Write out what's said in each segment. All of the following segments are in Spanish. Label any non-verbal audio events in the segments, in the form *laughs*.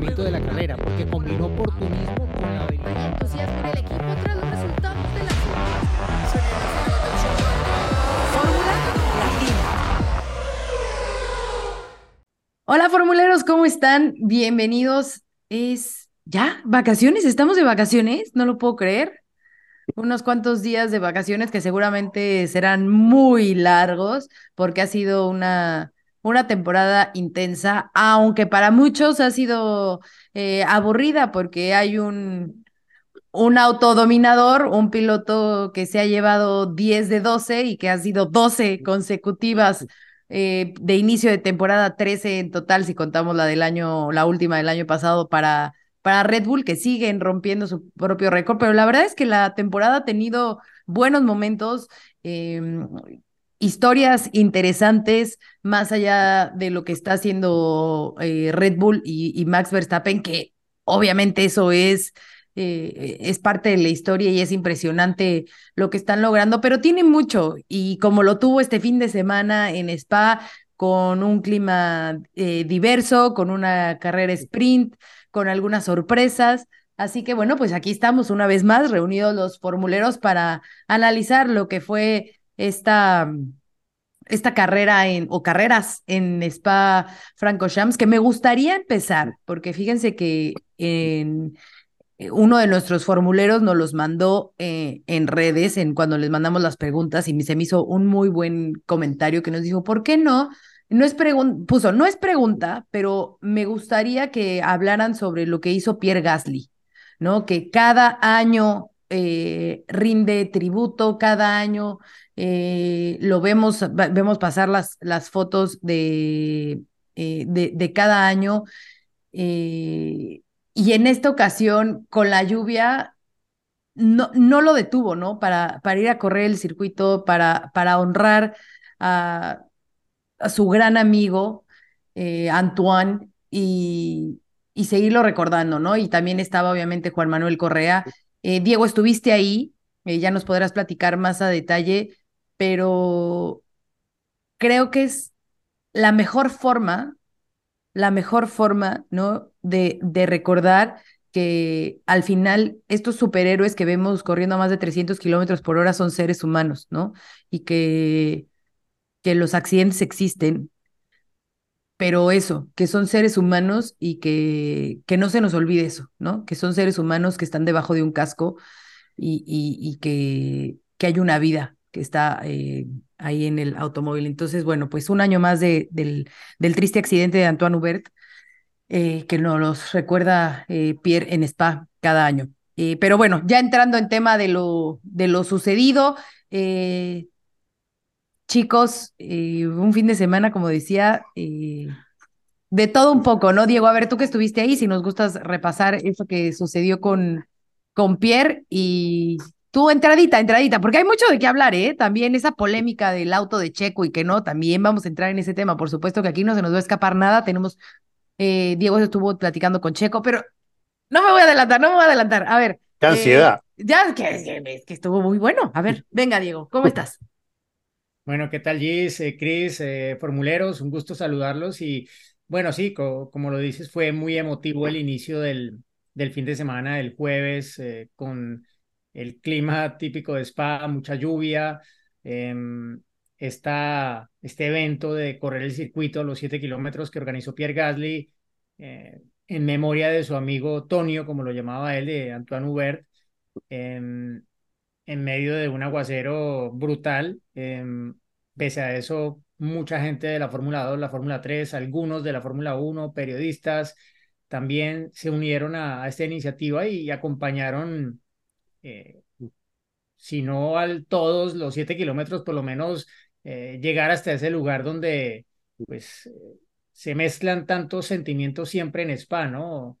funcionamiento de la carrera, porque combinó oportunismo con la habilidad. entusiasmo en el equipo tras los resultados de la Fórmula Latina. Hola formuleros, ¿cómo están? Bienvenidos. Es ya vacaciones, estamos de vacaciones, no lo puedo creer. Unos cuantos días de vacaciones que seguramente serán muy largos porque ha sido una, una temporada intensa, aunque para muchos ha sido eh, aburrida porque hay un, un autodominador, un piloto que se ha llevado 10 de 12 y que ha sido 12 consecutivas eh, de inicio de temporada, 13 en total, si contamos la del año, la última del año pasado para, para Red Bull, que siguen rompiendo su propio récord, pero la verdad es que la temporada ha tenido buenos momentos. Eh, historias interesantes más allá de lo que está haciendo eh, Red Bull y, Max Verstappen, que obviamente eso es, eh, es parte de la historia y es impresionante lo que están logrando, pero tiene mucho y como lo tuvo este fin de semana en Spa con un clima eh, diverso, con una carrera sprint, con algunas sorpresas. Así que bueno, pues aquí estamos una vez más reunidos los formuleros para analizar lo que fue esta, esta carrera en, o carreras en Spa Francorchamps, que me gustaría empezar, porque fíjense que en uno de nuestros formuleros nos los mandó eh, en redes, en cuando les mandamos las preguntas, y se me hizo un muy buen comentario que nos dijo, ¿por qué no? No es puso, no es pregunta, pero me gustaría que hablaran sobre lo que hizo Pierre Gasly, ¿no? Que cada año eh, rinde tributo, cada año eh, lo vemos, vemos pasar las, las fotos de, eh, de, de, cada año. Y en esta ocasión, con la lluvia, no, no lo detuvo, ¿no? Para, para ir a correr el circuito, para, para honrar a, a su gran amigo, Antoine, y, y, seguirlo recordando, ¿no? Y también estaba obviamente Juan Manuel Correa. Eh, Diego, estuviste ahí, eh, ya nos podrás platicar más a detalle, pero creo que es la mejor forma, la mejor forma, ¿no? De, de recordar que al final estos superhéroes que vemos corriendo a más de 300 kilómetros por hora son seres humanos, ¿no? Y que, que los accidentes existen, pero eso, que son seres humanos y que, que no se nos olvide eso, ¿no? Que son seres humanos que están debajo de un casco y, y, que, que hay una vida que está eh, ahí en el automóvil. Entonces, bueno, pues un año más de, del, del triste accidente de Antoine Hubert, eh, que nos los recuerda eh, Pierre en Spa cada año. Pero bueno, ya entrando en tema de lo, de lo sucedido, eh, chicos, un fin de semana, como decía, de todo un poco, ¿no? Diego, a ver, tú que estuviste ahí, si nos gustas repasar eso que sucedió con, con Pierre y Tú, entradita, entradita, porque hay mucho de qué hablar, ¿eh? También esa polémica del auto de Checo y que no, también vamos a entrar en ese tema. Por supuesto que aquí no se nos va a escapar nada. Tenemos, eh, Diego estuvo platicando con Checo, pero no me voy a adelantar, no me voy a adelantar. A ver. ¡Qué ansiedad! Eh, ya, que, que, estuvo muy bueno. A ver, venga, Diego, ¿cómo estás? Bueno, ¿qué tal, Gis, eh, Cris, eh, formuleros? Un gusto saludarlos y, bueno, sí, co como lo dices, fue muy emotivo el inicio del, del fin de semana, el jueves, con el clima típico de Spa, mucha lluvia, eh, esta, este evento de correr el circuito, los siete kilómetros que organizó Pierre Gasly, eh, en memoria de su amigo Tonio, como lo llamaba él, de Antoine Hubert, eh, en medio de un aguacero brutal. Em, pese a eso, mucha gente de la Fórmula 2, la Fórmula 3, algunos de la Fórmula 1, periodistas, también se unieron a, esta iniciativa y, acompañaron eh, si no al todos los siete kilómetros, por lo menos eh, llegar hasta ese lugar donde pues se mezclan tantos sentimientos siempre en Spa, ¿no?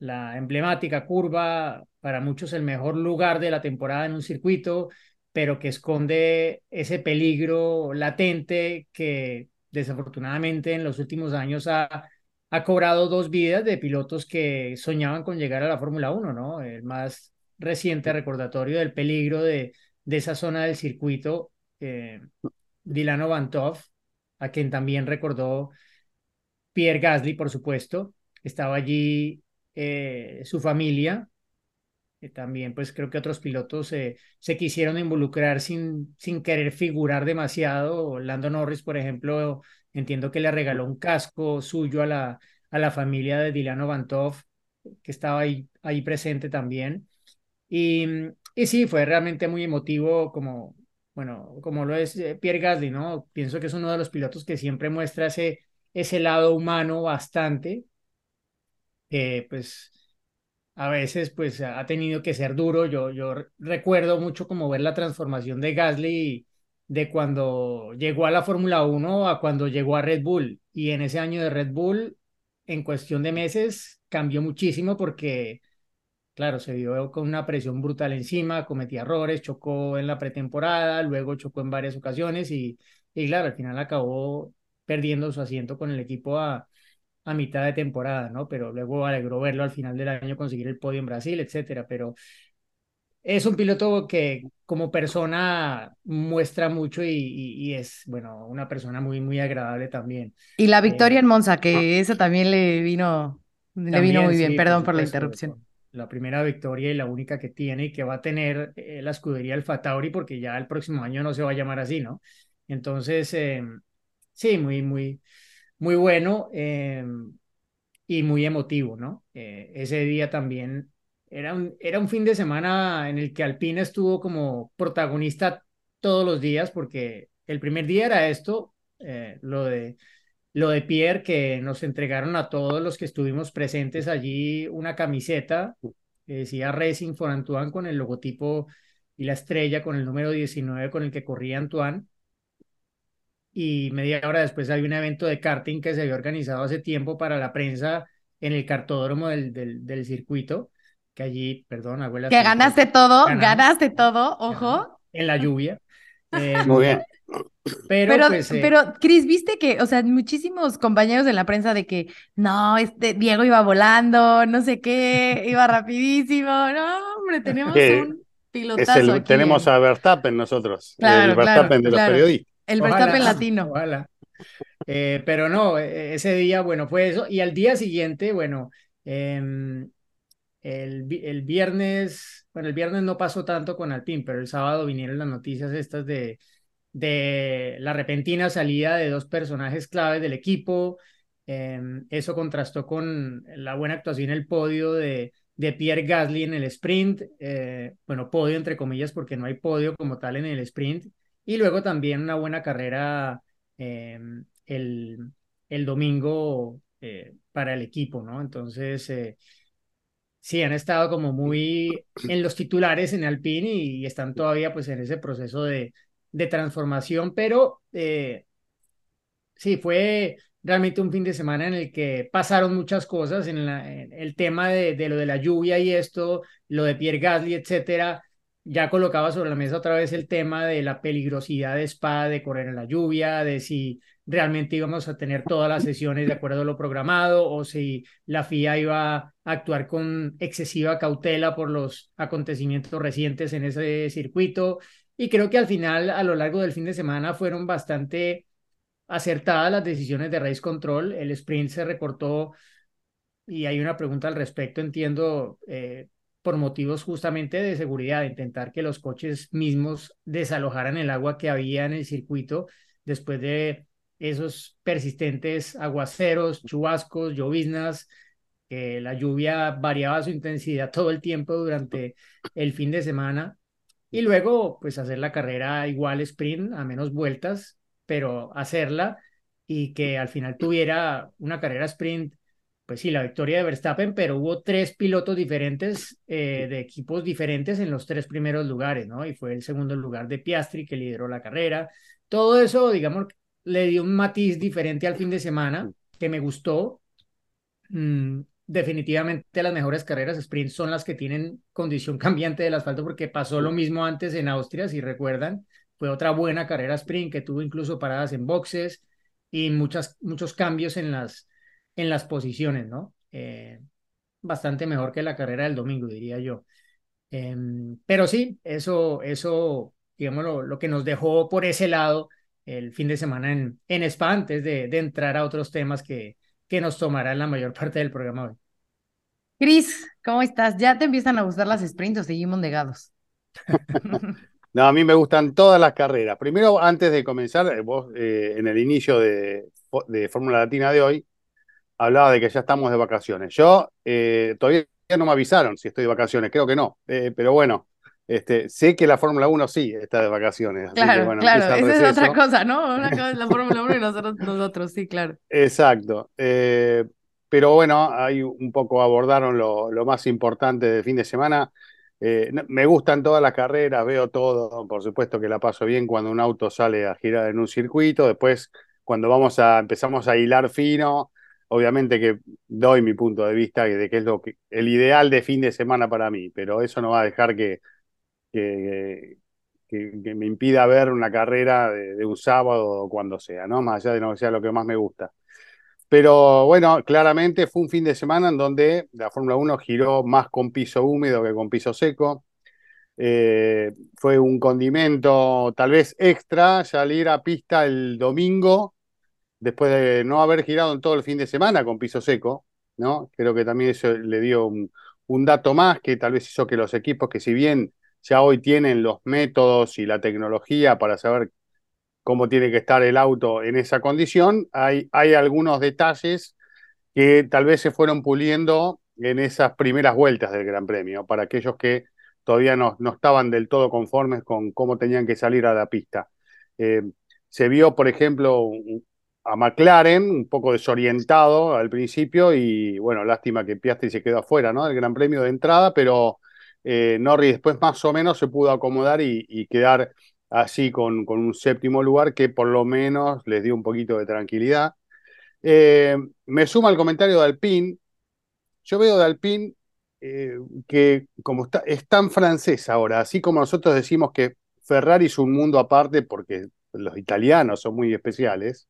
La emblemática curva, para muchos el mejor lugar de la temporada en un circuito, pero que esconde ese peligro latente que desafortunadamente en los últimos años ha, ha cobrado dos vidas de pilotos que soñaban con llegar a la Fórmula 1, ¿no? El más reciente recordatorio del peligro de, de esa zona del circuito, eh, Dilano Vantov, a quien también recordó Pierre Gasly, por supuesto. estaba allí eh, su familia. también, pues creo que otros pilotos se quisieron involucrar sin, sin querer figurar demasiado. Lando Norris, por ejemplo, entiendo que le regaló un casco suyo a la, a la familia de Dilano Vantov, que estaba ahí, ahí presente también. Y, y sí, fue realmente muy emotivo como, bueno, como lo es eh, Pierre Gasly, ¿no? Pienso que es uno de los pilotos que siempre muestra ese, ese lado humano bastante, que pues a veces pues ha tenido que ser duro. Yo, yo recuerdo mucho como ver la transformación de Gasly de cuando llegó a la Fórmula 1 a cuando llegó a Red Bull. Y en ese año de Red Bull, en cuestión de meses, cambió muchísimo porque Claro, se vio con una presión brutal encima, cometía errores, chocó en la pretemporada, luego chocó en varias ocasiones y, y claro, al final acabó perdiendo su asiento con el equipo a, a mitad de temporada, ¿no? Pero luego alegró verlo al final del año conseguir el podio en Brasil, etcétera. Pero es un piloto que como persona muestra mucho y, y, es, bueno, una persona muy, muy agradable también. Y la victoria eh, en Monza, que eso también le vino, le vino muy bien, perdón por, la interrupción la primera victoria y la única que tiene y que va a tener eh, la escudería Alfa Tauri porque ya el próximo año no se va a llamar así, ¿no? Entonces, em, sí, muy, muy, muy bueno em, y muy emotivo, ¿no? Eh, ese día también era un, era un fin de semana en el que Alpine estuvo como protagonista todos los días porque el primer día era esto, eh, lo de lo de Pierre, que nos entregaron a todos los que estuvimos presentes allí una camiseta que decía Racing for Antoine con el logotipo y la estrella con el número 19 con el que corría Antoine. Y media hora después hay un evento de karting que se había organizado hace tiempo para la prensa en el cartódromo del, del, del circuito, que allí, perdón, abuela. Que ganaste todo, ganaste todo, ojo. En la lluvia. *laughs* Muy bien. Pero, pero, pues, eh, Cris, viste que, o sea, muchísimos compañeros de la prensa de que no, este Diego iba volando, no sé qué, iba rapidísimo. No, hombre, tenemos un pilotazo. aquí tenemos a Verstappen nosotros, el Verstappen de los periodistas. El Verstappen latino. Eh, pero no, e, ese día, bueno, fue eso. Y al día siguiente, bueno, em, el, el viernes, bueno, el viernes no pasó tanto con Alpine, pero el sábado vinieron las noticias estas de de la repentina salida de dos personajes claves del equipo. Em, eso contrastó con la buena actuación en el podio de, de Pierre Gasly en el sprint. Eh, bueno, podio entre comillas porque no hay podio como tal en el sprint. Y luego también una buena carrera em, el, el domingo eh, para el equipo, ¿no? Entonces, eh, sí, han estado como muy en los titulares en Alpine y están todavía pues en ese proceso de, de transformación, pero eh, sí, fue realmente un fin de semana en el que pasaron muchas cosas, en, el tema de, de, lo de la lluvia y esto, lo de Pierre Gasly, etcétera, ya colocaba sobre la mesa otra vez el tema de la peligrosidad de Spa, de correr en la lluvia, de si realmente íbamos a tener todas las sesiones de acuerdo a lo programado o si la FIA iba a actuar con excesiva cautela por los acontecimientos recientes en ese circuito. Y creo que al final, a lo largo del fin de semana, fueron bastante acertadas las decisiones de Race Control. El sprint se recortó y hay una pregunta al respecto, entiendo, eh, por motivos justamente de seguridad, intentar que los coches mismos desalojaran el agua que había en el circuito después de esos persistentes aguaceros, chubascos, lloviznas, que la lluvia variaba su intensidad *laughs* todo el tiempo durante el fin de semana y luego pues hacer la carrera igual sprint a menos vueltas, pero hacerla y que al final tuviera una carrera sprint, pues sí, la victoria de Verstappen, pero hubo tres pilotos diferentes eh, de equipos diferentes en los tres primeros lugares, ¿no? Y fue el segundo lugar de Piastri que lideró la carrera. Todo eso, digamos, le dio un matiz diferente al fin de semana que me gustó. Mm, definitivamente las mejores carreras sprint son las que tienen condición *laughs* cambiante del asfalto porque pasó lo mismo antes en Austria, si recuerdan, fue otra buena carrera sprint que tuvo incluso paradas en boxes y muchas, muchos cambios en las, en las posiciones, ¿no? Eh, bastante mejor que la carrera del domingo, diría yo. Em, pero sí, eso, eso digamos, lo, que nos dejó por ese lado el fin de semana en, en Spa, antes de, de entrar a otros temas que, que nos tomará la mayor *laughs* parte del programa hoy. Cris, ¿cómo estás? ¿Ya te empiezan a gustar las sprints o seguimos negados? *laughs* *laughs* no, a mí me gustan todas las carreras. Primero, antes de comenzar, eh, vos eh, en el inicio de, de Fórmula Latina de hoy, hablaba de que ya estamos de vacaciones. Yo eh, todavía no me avisaron si estoy de vacaciones, creo que no, pero bueno, este, sé que la Fórmula 1 sí está de vacaciones. Claro, claro, esa es otra cosa, ¿no? Una *laughs* cosa es la Fórmula 1 y nosotros, nosotros, sí, claro. Exacto. pero bueno, ahí un poco abordaron lo, lo más importante del fin de semana. Eh, me gustan todas las carreras, veo todo, por supuesto que la paso bien cuando un auto sale a girar en un circuito, después cuando vamos a empezamos a hilar fino, obviamente que doy mi punto de vista de que es lo que el ideal de fin de semana para mí, pero eso no va a dejar que, que, me impida ver una carrera de, de, un sábado o cuando sea, ¿no? Más allá de no sea lo que más me gusta. Pero bueno, claramente fue un fin de semana en donde la Fórmula 1 giró más con piso húmedo que con piso seco. Eh, fue un condimento tal vez extra salir a pista el domingo después de no haber girado en todo el fin de semana con piso seco, ¿no? Creo que también eso le dio un, un dato más que tal vez hizo que los equipos que si bien ya hoy tienen los métodos y la tecnología para saber cómo tiene que estar el auto en esa condición. Hay, hay algunos detalles que tal vez se fueron puliendo en esas primeras vueltas del Gran Premio, para aquellos que todavía no, no estaban del todo conformes con cómo tenían que salir a la pista. Eh, se vio, por ejemplo, a McLaren un poco desorientado al principio y bueno, lástima que Piastri se quedó afuera ¿no? del Gran Premio de entrada, pero eh, Norris después más o menos se pudo acomodar y, quedar así con, con, un séptimo lugar que por lo menos les dio un poquito de tranquilidad. Eh, me suma el comentario de Alpine. Yo veo de Alpine eh, que como está, es tan francés ahora, así como nosotros decimos que Ferrari es un mundo aparte porque los italianos son muy especiales,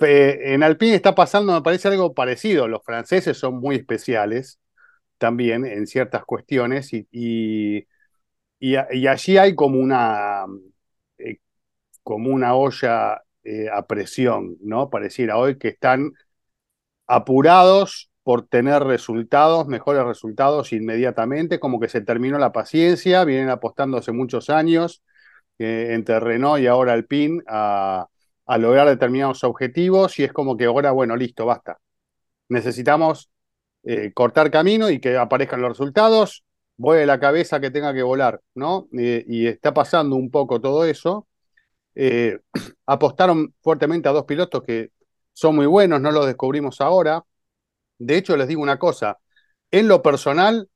en Alpine está pasando, me parece algo parecido. Los franceses son muy especiales también en ciertas cuestiones y, y allí hay como una, eh, como una olla eh, a presión, ¿no? Pareciera hoy que están apurados por tener resultados, mejores resultados inmediatamente, como que se terminó la paciencia, vienen apostando hace muchos años eh, entre Renault y ahora Alpine a, a lograr determinados objetivos y es como que ahora, bueno, listo, basta. Necesitamos cortar camino y que aparezcan los resultados vuele la cabeza que tenga que volar, ¿no? y está pasando un poco todo eso. Eh, *clears throat* apostaron fuertemente a dos pilotos que son muy buenos, no los descubrimos ahora. De hecho, les digo una cosa, en lo personal,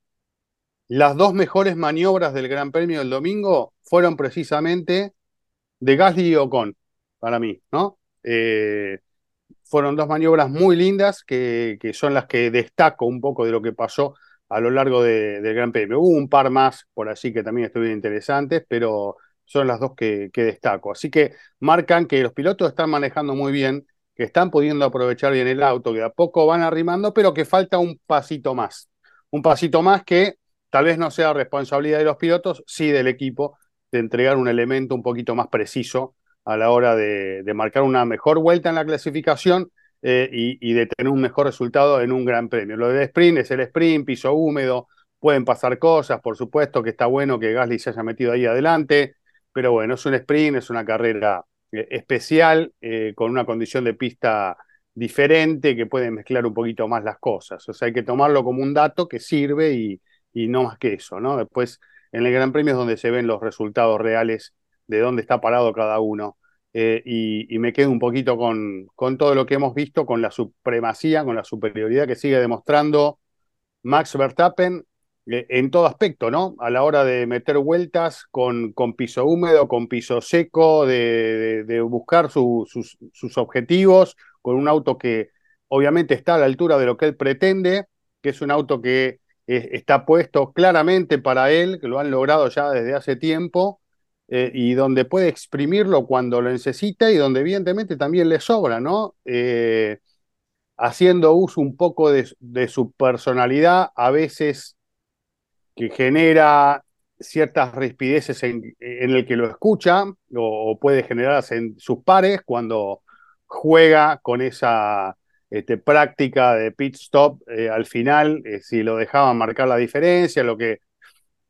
las dos mejores maniobras del Gran Premio del domingo fueron precisamente de Gasly y Ocon, para mí, ¿no? Eh, fueron dos maniobras muy lindas que, que, son las que destaco un poco de lo que pasó a lo largo del Gran Premio. Hubo un par más por allí que también estuvieron interesantes, pero son las dos que, destaco. Así que marcan que los pilotos están manejando muy bien, que están pudiendo aprovechar bien el auto, que a poco van arrimando, pero que falta un pasito más. Un pasito más que tal vez no sea responsabilidad de los pilotos, sí del equipo, de entregar un elemento un poquito más preciso a la hora de marcar una mejor vuelta en la clasificación eh, y, de tener un mejor resultado en un gran premio. Lo del sprint es el sprint, piso húmedo, pueden pasar cosas, por supuesto que está bueno que Gasly se haya metido ahí adelante, pero bueno, es un sprint, es una carrera eh, especial, eh, con una condición de pista diferente que puede mezclar un poquito más las cosas. O sea, hay que tomarlo como un dato que sirve y, y no más que eso, ¿no? Después, en el Gran Premio es donde se ven los resultados reales de dónde está parado cada uno. Eh, y, me quedo un poquito con, con, todo lo que hemos visto, con la supremacía, con la superioridad que sigue demostrando Max Verstappen eh, en todo aspecto, ¿no? A la hora de meter vueltas con, con piso húmedo, con piso seco, de, de, buscar sus, sus, objetivos, con un auto que obviamente está a la altura de lo que él pretende, que es un auto que eh, está puesto claramente para él, que lo han logrado ya desde hace tiempo eh, y donde puede exprimirlo cuando lo necesita y donde evidentemente también le sobra, ¿no? Eh, haciendo uso un poco de, su personalidad, a veces que genera ciertas rispideces en, el que lo escucha o, puede generarse en sus pares cuando juega con esa, este, práctica de pit stop eh, al final, si lo dejaban marcar la diferencia, lo que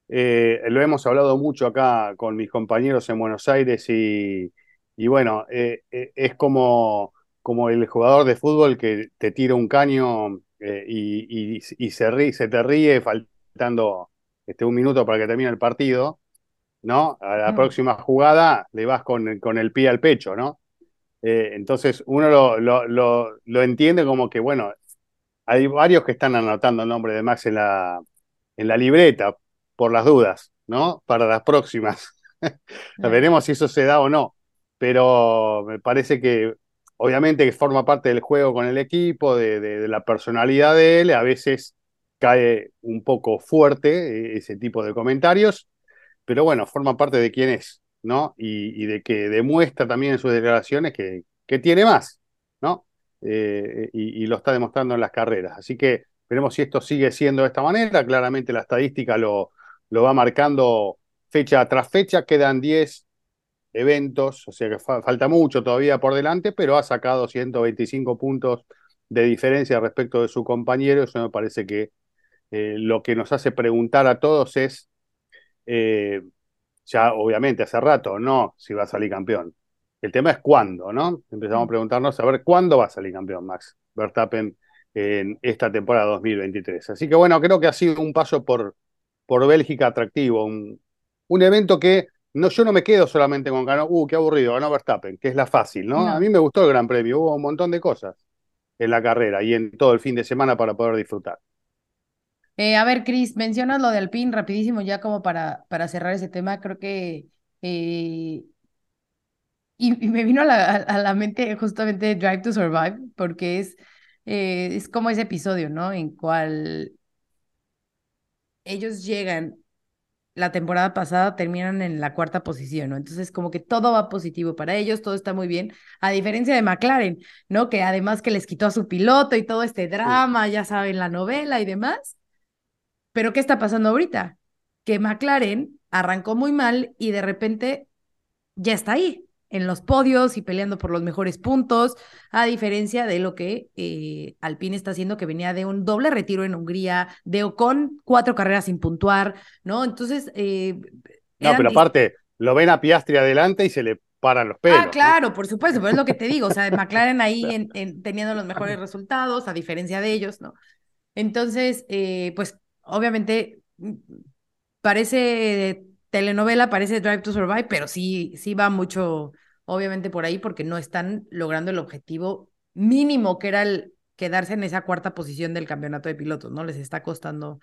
eh, lo hemos hablado mucho acá con mis compañeros en Buenos Aires y, y bueno, es como, como el jugador de fútbol que te tira un caño y, y, se, ríe, se te ríe faltando este, un minuto para que termine el partido, ¿no? A la próxima jugada le vas con, con el pie al pecho, ¿no? Eh, entonces uno lo, lo, entiende como que, bueno, hay varios que están anotando el nombre de Max en la, en la libreta, por las dudas, ¿no? Para las próximas. *laughs* Veremos si eso se da o no. Pero me parece que, obviamente, que forma parte del juego con el equipo, de, de la personalidad de él. A veces cae un poco fuerte eh, ese tipo de comentarios, pero bueno, forma parte de quién es. ¿no? Y, de que demuestra también en sus declaraciones que, que tiene más, ¿no? Eh, y, lo está demostrando en las carreras. Así que veremos si esto sigue siendo de esta manera. Claramente la estadística lo, lo va marcando fecha tras fecha. Quedan 10 eventos, o sea que falta mucho todavía por delante, pero ha sacado 125 puntos de diferencia respecto de su compañero. Eso me parece que eh, lo que nos hace preguntar a todos es eh, ya obviamente hace rato, no si va a salir campeón. El tema es cuándo, ¿no? Empezamos a mm. preguntarnos a ver cuándo va a salir campeón Max Verstappen en esta temporada 2023. Así que bueno, creo que ha sido un paso por, por Bélgica atractivo, un, un evento que no, yo no me quedo solamente con ganó, uh, qué aburrido, ganó Verstappen, que es la fácil, ¿no? A mí me gustó el Gran Premio, hubo un montón de cosas en la carrera y en todo el fin de semana para poder disfrutar. Eh, a ver, Cris, mencionas lo de Alpine rapidísimo, ya como para, para cerrar ese tema, creo que... Eh, y, me vino a la, a la, mente justamente Drive to Survive, porque es, eh, es como ese episodio, ¿no? En cual ellos llegan, la temporada pasada terminan en la cuarta posición, ¿no? Entonces, como que todo va positivo para ellos, todo está muy bien, a diferencia de McLaren, ¿no? Que además que les quitó a su piloto y todo este drama, ya saben, la novela y demás pero ¿qué está pasando ahorita? Que McLaren arrancó muy mal y de repente ya está ahí, en los podios y peleando por los mejores puntos, a diferencia de lo que eh, Alpine está haciendo, que venía de un doble retiro en Hungría, de Ocon cuatro carreras sin puntuar, ¿no? Entonces... Eh, no, pero aparte, lo ven a Piastri adelante y se le paran los pelos. Ah, claro, por supuesto, pero es lo que te digo, o sea, McLaren ahí *laughs* en, teniendo los mejores resultados, a diferencia de ellos, ¿no? Entonces, eh, pues obviamente mm, parece telenovela, parece Drive to Survive, pero sí, sí va mucho, obviamente, por ahí, porque no están logrando el objetivo mínimo que era el quedarse en esa cuarta posición del campeonato de pilotos, ¿no? Les está costando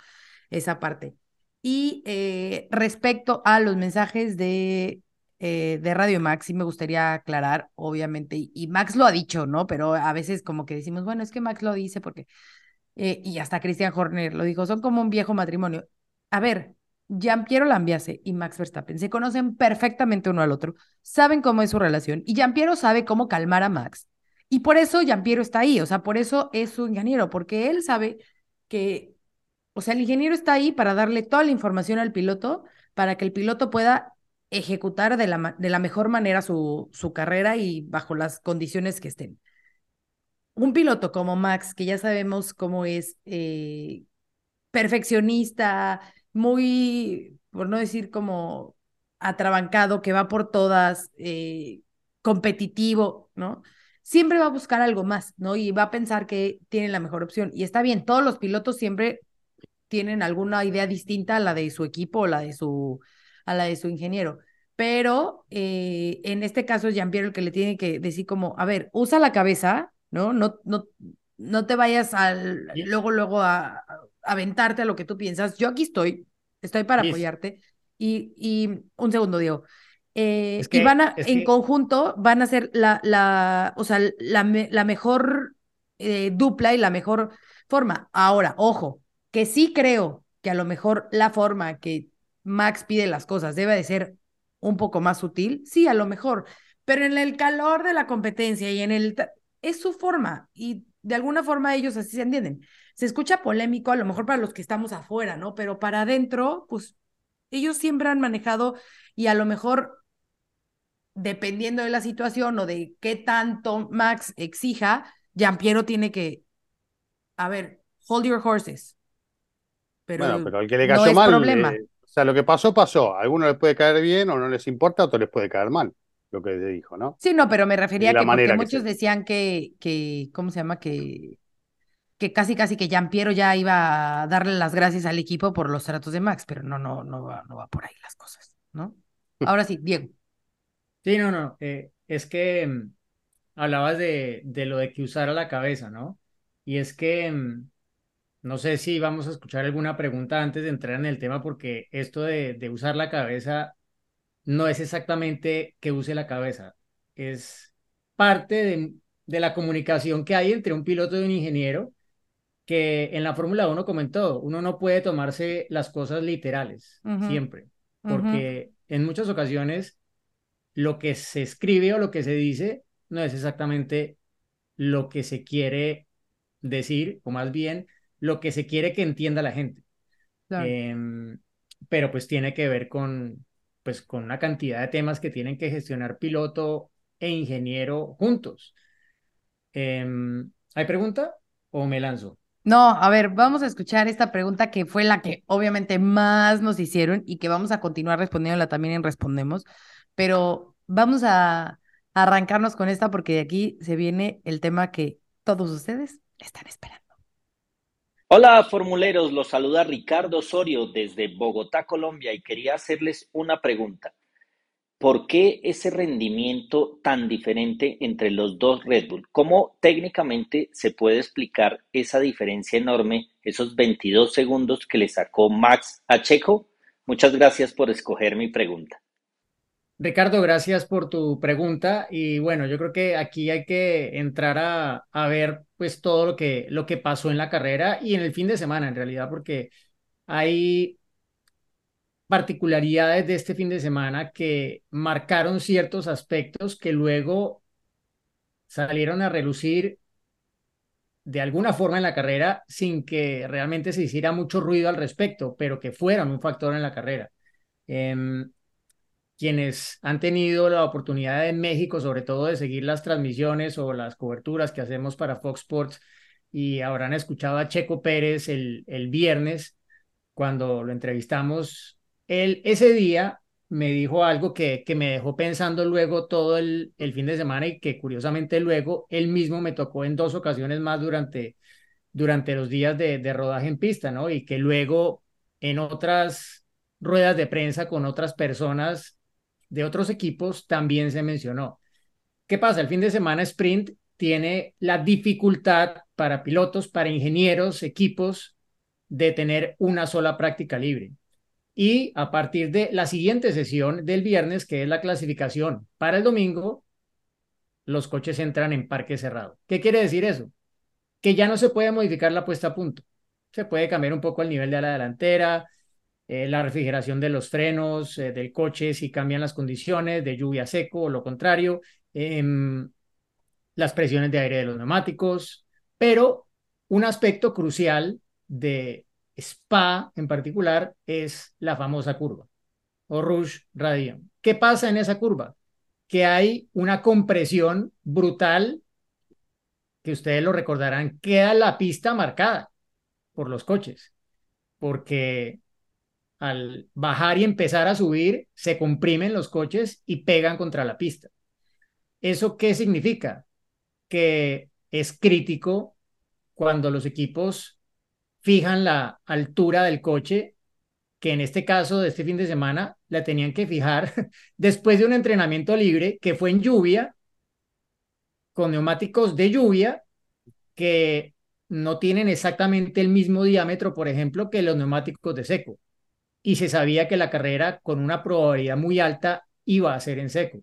esa parte. Y eh, respecto a los mensajes de, eh, de Radio Max, sí me gustaría aclarar, obviamente, y, Max lo ha dicho, ¿no? Pero a veces como que decimos, bueno, es que Max lo dice porque eh, y hasta Christian Horner lo dijo, son como un viejo matrimonio. A ver, Jean-Pierre Lambiase y Max Verstappen se conocen perfectamente uno al otro, saben cómo es su relación y Jean-Pierre sabe cómo calmar a Max. Y por eso Jean-Pierre está ahí, o sea, por eso es su ingeniero, porque él sabe que, o sea, el ingeniero está ahí para darle toda la información al piloto para que el piloto pueda ejecutar de la, de la mejor manera su, su carrera y bajo las condiciones que estén un piloto como Max, que ya sabemos cómo es eh, perfeccionista, muy, por no decir como atrabancado, que va por todas, eh, competitivo, ¿no? Siempre va a buscar algo más, ¿no? Y va a pensar que tiene la mejor opción. Y está bien, todos los pilotos siempre tienen alguna idea distinta a la de su equipo o la de su, a la de su ingeniero. Pero eh, en este caso es Jean-Pierre el que le tiene que decir como, a ver, usa la cabeza, ¿no? No, no, no te vayas al, luego, luego a, aventarte a lo que tú piensas. Yo aquí estoy, estoy para apoyarte. Y, y un segundo, Diego. Eh, y van a, en conjunto, van a ser la, la, o sea, la, la mejor eh, dupla y la mejor forma. Ahora, ojo, que sí creo que a lo mejor la forma que Max pide las cosas debe de ser un poco más sutil, sí, a lo mejor, pero en el calor de la competencia y en el es su forma y de alguna forma ellos así se entienden. Se escucha polémico a lo mejor para los que estamos afuera, ¿no? Pero para adentro, pues ellos siempre han manejado y a lo mejor dependiendo de la situación o de qué tanto Max exija, Giampiero tiene que, a ver, hold your horses. Pero, Bueno, pero al que le no cayó es mal, problema. eh, o sea, lo que pasó, pasó. A algunos les puede caer bien o no les importa, a otros les puede caer mal, lo que dijo, ¿no? Sí, no, pero me refería la que porque manera que muchos decían que, que, ¿cómo se llama? Que, que casi, casi que Giampiero ya iba a darle las gracias al equipo por los tratos de Max, pero no, no, no va, no va por ahí las cosas, ¿no? Ahora sí, Diego. Sí, no, no, eh, es que mm, hablabas de, de lo de que usara la cabeza, ¿no? Y es que mm, no sé si vamos a escuchar alguna pregunta antes de entrar en el tema, porque esto de, de usar la cabeza no es exactamente que use la cabeza, es parte de, de la comunicación que hay entre un piloto y un ingeniero, que en la Fórmula 1 comentó, uno no puede tomarse las cosas literales, siempre, porque en muchas ocasiones lo que se escribe o lo que se dice no es exactamente lo que se quiere decir, o más bien lo que se quiere que entienda la gente. Claro. Em, pero pues tiene que ver con, pues, con una cantidad de temas que tienen que gestionar piloto e ingeniero juntos. Em, ¿hay pregunta o me lanzo? No, a ver, vamos a escuchar esta pregunta que fue la que obviamente más nos hicieron y que vamos a continuar respondiéndola también en Respondemos, pero vamos a arrancarnos con esta porque de aquí se viene el tema que todos ustedes están esperando. Hola formuleros, los saluda Ricardo Osorio desde Bogotá, Colombia y quería hacerles una pregunta. ¿Por qué ese rendimiento tan diferente entre los dos Red Bull? ¿Cómo técnicamente se puede explicar esa diferencia enorme, esos 22 segundos que le sacó Max a Checo? Muchas gracias por escoger mi pregunta. Ricardo, gracias por tu pregunta y bueno, yo creo que aquí hay que entrar a, ver pues todo lo que, lo que pasó en la carrera y en el fin de semana en realidad, porque hay particularidades de este fin de semana que marcaron ciertos aspectos que luego salieron a relucir de alguna forma en la carrera sin que realmente se hiciera mucho ruido al respecto, pero que fueran un factor en la carrera. Em, quienes han tenido la oportunidad en México, sobre todo de seguir las transmisiones o las coberturas que hacemos para Fox Sports y habrán escuchado a Checo Pérez el, el viernes cuando lo entrevistamos, él ese día me dijo algo que, que me dejó pensando luego todo el, el fin de semana y que curiosamente luego él mismo me tocó en dos ocasiones más durante, durante los días de, de rodaje en pista, ¿no? Y que luego en otras ruedas de prensa con otras personas de otros equipos también se mencionó. ¿Qué pasa? El fin de semana sprint tiene la dificultad para pilotos, para ingenieros, equipos, de tener una sola práctica libre. Y a partir de la siguiente sesión del viernes, que es la clasificación para el domingo, los coches entran en parque cerrado. ¿Qué quiere decir eso? Que ya no se puede modificar la puesta a punto. Se puede cambiar un poco el nivel de la delantera, eh, la refrigeración de los frenos eh, del coche si cambian las condiciones de lluvia seco o lo contrario, eh, las presiones de aire de los neumáticos, pero un aspecto crucial de Spa en particular es la famosa curva o Rouge Radion. ¿Qué pasa en esa curva? Que hay una compresión brutal que ustedes lo recordarán, queda la pista marcada por los coches, porque al bajar y empezar a subir, se comprimen los coches y pegan contra la pista. ¿Eso qué significa? Que es crítico cuando los equipos fijan la altura del coche, que en este caso de este fin de semana la tenían que fijar *laughs* después de un entrenamiento libre que fue en lluvia, con neumáticos de lluvia, que no tienen exactamente el mismo diámetro, por ejemplo, que los neumáticos de seco y se sabía que la carrera con una probabilidad muy alta iba a ser en seco.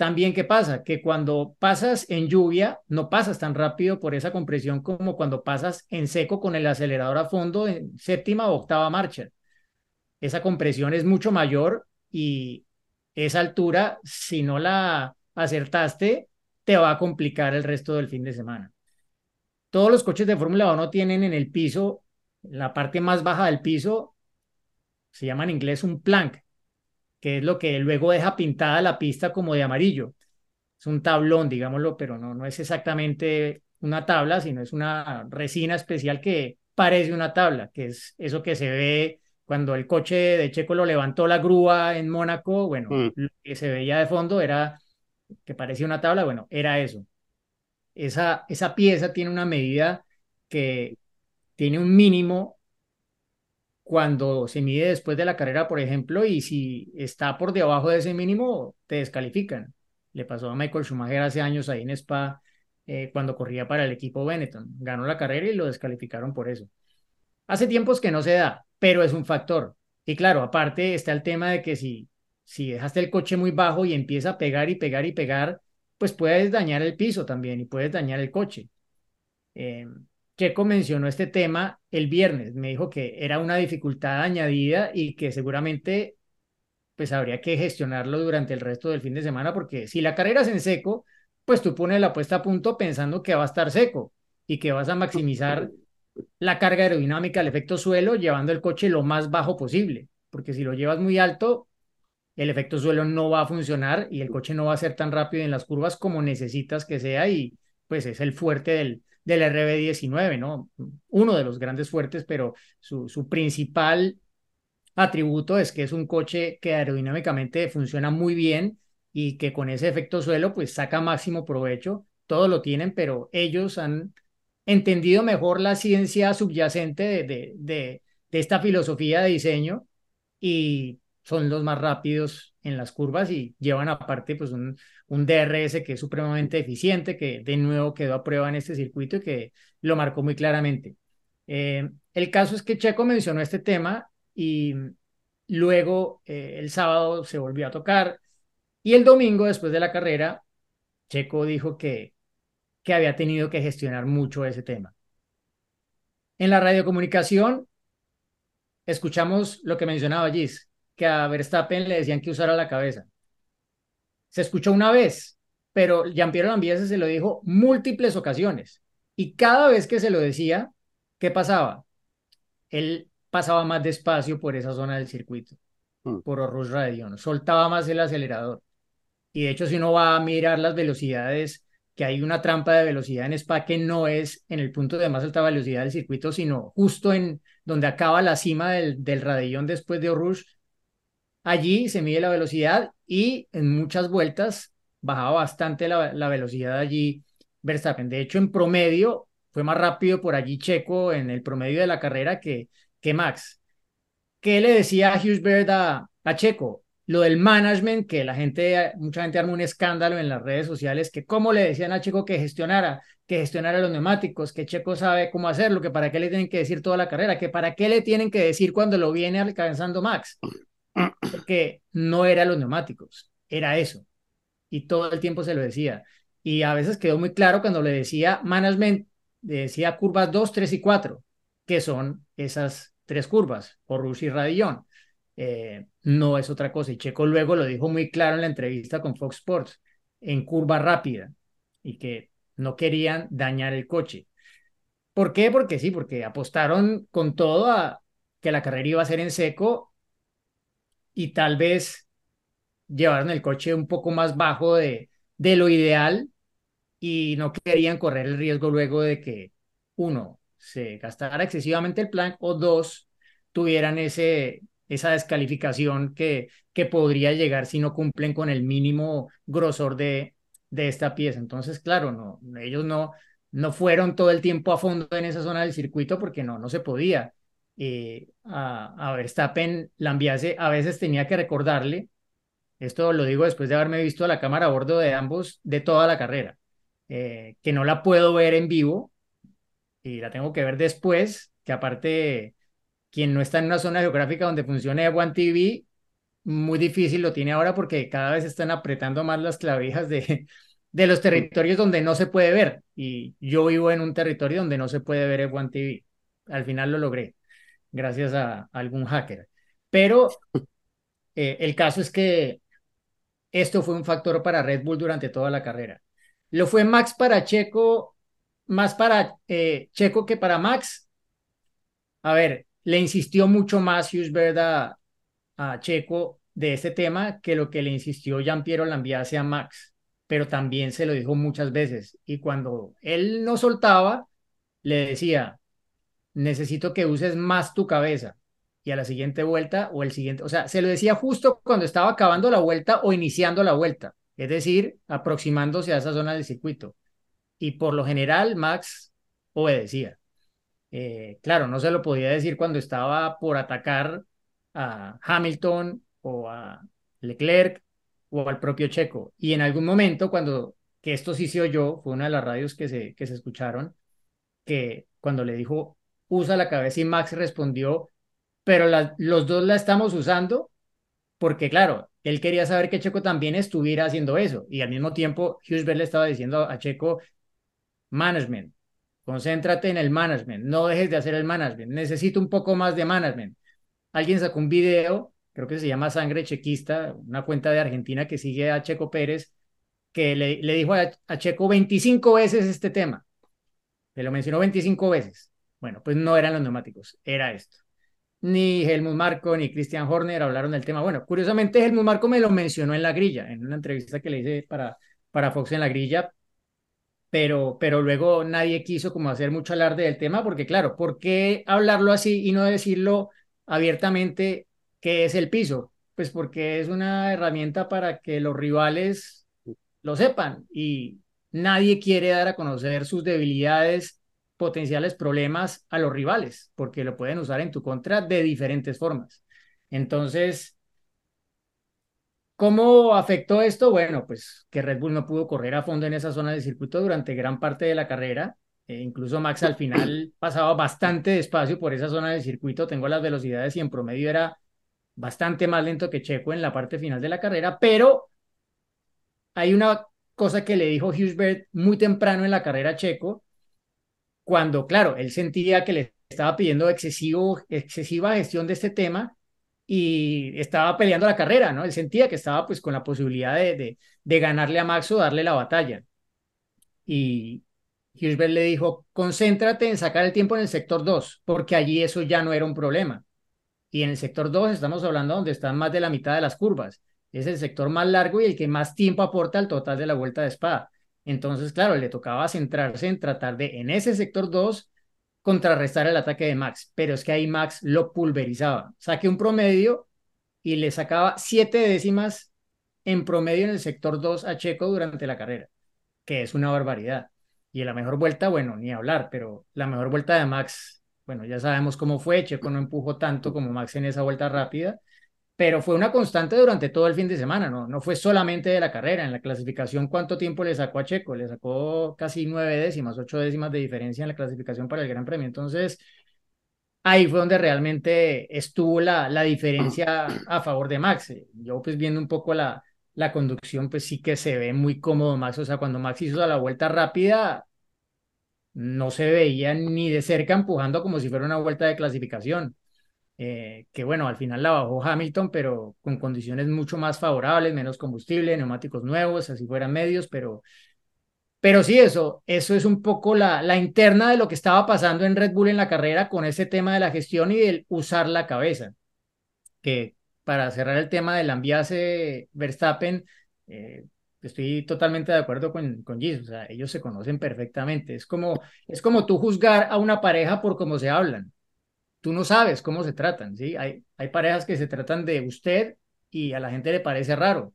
También, ¿qué pasa? Que cuando pasas en lluvia, no pasas tan rápido por esa compresión como cuando pasas en seco con el acelerador a fondo en séptima o octava marcha. Esa compresión es mucho mayor y esa altura, si no la acertaste, te va a complicar el resto del fin de semana. Todos los coches de Fórmula 1 tienen en el piso, la parte más baja del piso, se llama en inglés un plank, que es lo que luego deja pintada la pista como de amarillo. es un tablón, digámoslo, pero no, no es exactamente una tabla, sino es una resina especial que parece una tabla, que es eso que se ve cuando el coche de Checo lo levantó la grúa en Mónaco, bueno, Mm. lo que se veía de fondo era que parecía una tabla, bueno, era eso. Esa, esa pieza tiene una medida que tiene un mínimo cuando se mide después de la carrera, por ejemplo, y si está por debajo de ese mínimo, te descalifican. Le pasó a Michael Schumacher hace años ahí en Spa, eh, cuando corría para el equipo Benetton. Ganó la carrera y lo descalificaron por eso. Hace tiempos que no se da, pero es un factor. Y claro, aparte está el tema de que si, si dejaste el coche muy bajo y empieza a pegar y pegar y pegar, pues puedes dañar el piso también y puedes dañar el coche. Eh, Checo mencionó este tema el viernes, me dijo que era una dificultad añadida y que seguramente pues habría que gestionarlo durante el resto del fin de semana porque si la carrera es en seco, pues tú pones la puesta a punto pensando que va a estar seco y que vas a maximizar la carga aerodinámica, el efecto suelo, llevando el coche lo más bajo posible, porque si lo llevas muy alto, el efecto suelo no va a funcionar y el coche no va a ser tan rápido en las curvas como necesitas que sea y pues es el fuerte del, del RB19, ¿no? Uno de los grandes fuertes, pero su, su principal atributo es que es un coche que aerodinámicamente funciona muy bien y que con ese efecto suelo pues saca máximo provecho. Todos lo tienen, pero ellos han entendido mejor la ciencia subyacente de, de, de, de esta filosofía de diseño y son los más rápidos en las curvas y llevan aparte pues un, un DRS que es supremamente eficiente, que de nuevo quedó a prueba en este circuito y que lo marcó muy claramente. Eh, el caso es que Checo mencionó este tema y luego eh, el sábado se volvió a tocar y el domingo después de la carrera, Checo dijo que, que había tenido que gestionar mucho ese tema. En la radiocomunicación escuchamos lo que mencionaba Gis, que a Verstappen le decían que usara la cabeza. Se escuchó una vez, pero Jean-Pierre Lambiese se lo dijo múltiples ocasiones. Y cada vez que se lo decía, ¿qué pasaba? Él pasaba más despacio por esa zona del circuito, Mm. por Horus Radio, soltaba más el acelerador. Y de hecho, si uno va a mirar las velocidades, que hay una trampa de velocidad en Spa que no es en el punto de más alta velocidad del circuito, sino justo en donde acaba la cima del, del radillón después de Horus, Allí se mide la velocidad y en muchas vueltas bajaba bastante la, la, velocidad allí Verstappen. De hecho, en promedio fue más rápido por allí Checo en el promedio de la carrera que, que Max. ¿Qué le decía Hughes a, a Checo? Lo del management, que la gente, mucha gente armó un escándalo en las redes sociales, que cómo le decían a Checo que gestionara, que gestionara los neumáticos, que Checo sabe cómo hacerlo, que para qué le tienen que decir toda la carrera, que para qué le tienen que decir cuando lo viene alcanzando Max porque no era los neumáticos, era eso. Y todo el tiempo se lo decía. Y a veces quedó muy claro cuando le decía management, le decía curvas 2, 3 y 4, que son esas tres curvas, por Rush y Radillón. Eh, no es otra cosa. Y Checo luego lo dijo muy claro en la entrevista con Fox Sports, en curva rápida, y que no querían dañar el coche. ¿Por qué? Porque sí, porque apostaron con todo a que la carrera iba a ser en seco y tal vez llevaron el coche un poco más bajo de, de lo ideal y no querían correr el riesgo luego de que, uno, se gastara excesivamente el plan o dos, tuvieran ese, esa descalificación que, que podría llegar si no cumplen con el mínimo grosor de, de esta pieza. Entonces, claro, no, ellos no, no fueron todo el tiempo a fondo en esa zona del circuito porque no, no se podía. Eh, a, a Verstappen Lambiase a veces tenía que recordarle, esto lo digo después de haberme visto la cámara a bordo de ambos de toda la carrera, eh, que no la puedo ver en vivo y la tengo que ver después, que aparte quien no está en una zona geográfica donde funcione One TV, muy difícil lo tiene ahora porque cada vez están apretando más las clavijas de, de los territorios donde no se puede ver. Y yo vivo en un territorio donde no se puede ver One TV. Al final lo logré gracias a, algún hacker. Pero eh, el caso es que esto fue un factor para Red Bull durante toda la carrera. Lo fue Max para Checo, más para eh, Checo que para Max. A ver, le insistió mucho más Hughes a, a, Checo de este tema que lo que le insistió Jean Piero Lambiase a Max. pero también se lo dijo muchas veces. Y cuando él no soltaba, le decía, necesito que uses más tu cabeza. Y a la siguiente vuelta o el siguiente, o sea, se lo decía justo cuando estaba acabando la vuelta o iniciando la vuelta, es decir, aproximándose a esa zona del circuito. Y por lo general, Max obedecía. Eh, claro, no se lo podía decir cuando estaba por atacar a Hamilton o a Leclerc o al propio Checo. Y en algún momento, cuando, que esto sí se oyó, fue una de las radios que se, que se escucharon, que cuando le dijo, usa la cabeza y Max respondió, pero los dos la estamos usando porque, claro, él quería saber que Checo también estuviera haciendo eso. Y al mismo tiempo, Husbert le estaba diciendo a Checo, management, concéntrate en el management, no dejes de hacer el management, necesito un poco más de management. Alguien sacó un video creo que se llama Sangre Chequista, una cuenta de Argentina que sigue a Checo Pérez, que le, le dijo a, Checo 25 veces este tema. Se lo mencionó 25 veces. Bueno, pues no eran los neumáticos, era esto. Ni Helmut Marco ni Christian Horner hablaron del tema. Bueno, curiosamente Helmut Marco me lo mencionó en la grilla, en una entrevista que le hice para, para Fox en la grilla, pero, pero luego nadie quiso como hacer mucho alarde del tema, porque claro, ¿por qué hablarlo así y no decirlo abiertamente ¿Qué es el piso? Pues porque es una herramienta para que los rivales lo sepan y nadie quiere dar a conocer sus debilidades, potenciales problemas a los rivales, porque lo pueden usar en tu contra de diferentes formas. Entonces, ¿cómo afectó esto? Bueno, pues que Red Bull no pudo correr a fondo en esa zona del circuito durante gran parte de la carrera. E incluso Max al final pasaba bastante despacio por esa zona del circuito. Tengo las velocidades y en promedio era bastante más lento que Checo en la parte final de la carrera, pero hay una cosa que le dijo Husbert muy temprano en la carrera Checo, cuando, claro, él sentía que le estaba pidiendo excesiva gestión de este tema y estaba peleando la carrera, ¿no? Él sentía que estaba pues con la posibilidad de, de, ganarle a Max o darle la batalla. Y Husbert le dijo, concéntrate en sacar el tiempo en el sector 2, porque allí eso ya no era un problema. Y en el sector 2 estamos hablando donde están más de la mitad de las curvas. Es el sector más largo y el que más tiempo aporta al total de la vuelta de espada. Entonces, claro, le tocaba centrarse en tratar de, en ese sector 2, contrarrestar el ataque de Max. Pero es que ahí Max lo pulverizaba. Saque un promedio y le sacaba siete décimas en promedio en el sector 2 a Checo durante la carrera, que es una barbaridad. Y la mejor vuelta, bueno, ni hablar, pero la mejor vuelta de Max bueno, ya sabemos cómo fue, Checo no empujó tanto como Max en esa vuelta rápida, pero fue una constante durante todo el fin de semana, ¿no? No fue solamente de la carrera, en la clasificación, ¿cuánto tiempo le sacó a Checo? Le sacó casi nueve décimas, ocho décimas de diferencia en la clasificación para el Gran Premio. Entonces, ahí fue donde realmente estuvo la, la diferencia a favor de Max. Yo pues viendo un poco la, la conducción, pues sí que se ve muy cómodo Max, o sea, cuando Max hizo la vuelta rápida, no se veía ni de cerca empujando como si fuera una vuelta de clasificación. Eh, que bueno, al final la bajó Hamilton, pero con condiciones mucho más favorables, menos combustible, neumáticos nuevos, así fueran medios, pero, pero sí, eso, eso es un poco la, la interna de lo que estaba pasando en Red Bull en la carrera con ese tema de la gestión y del usar la cabeza. Que para cerrar el tema del ambiase Verstappen, eh, Estoy totalmente de acuerdo con, con o sea, ellos se conocen perfectamente. Es como, es como tú juzgar a una pareja por cómo se hablan. Tú no sabes cómo se tratan, ¿sí? Hay, hay parejas que se tratan de usted y a la gente le parece raro,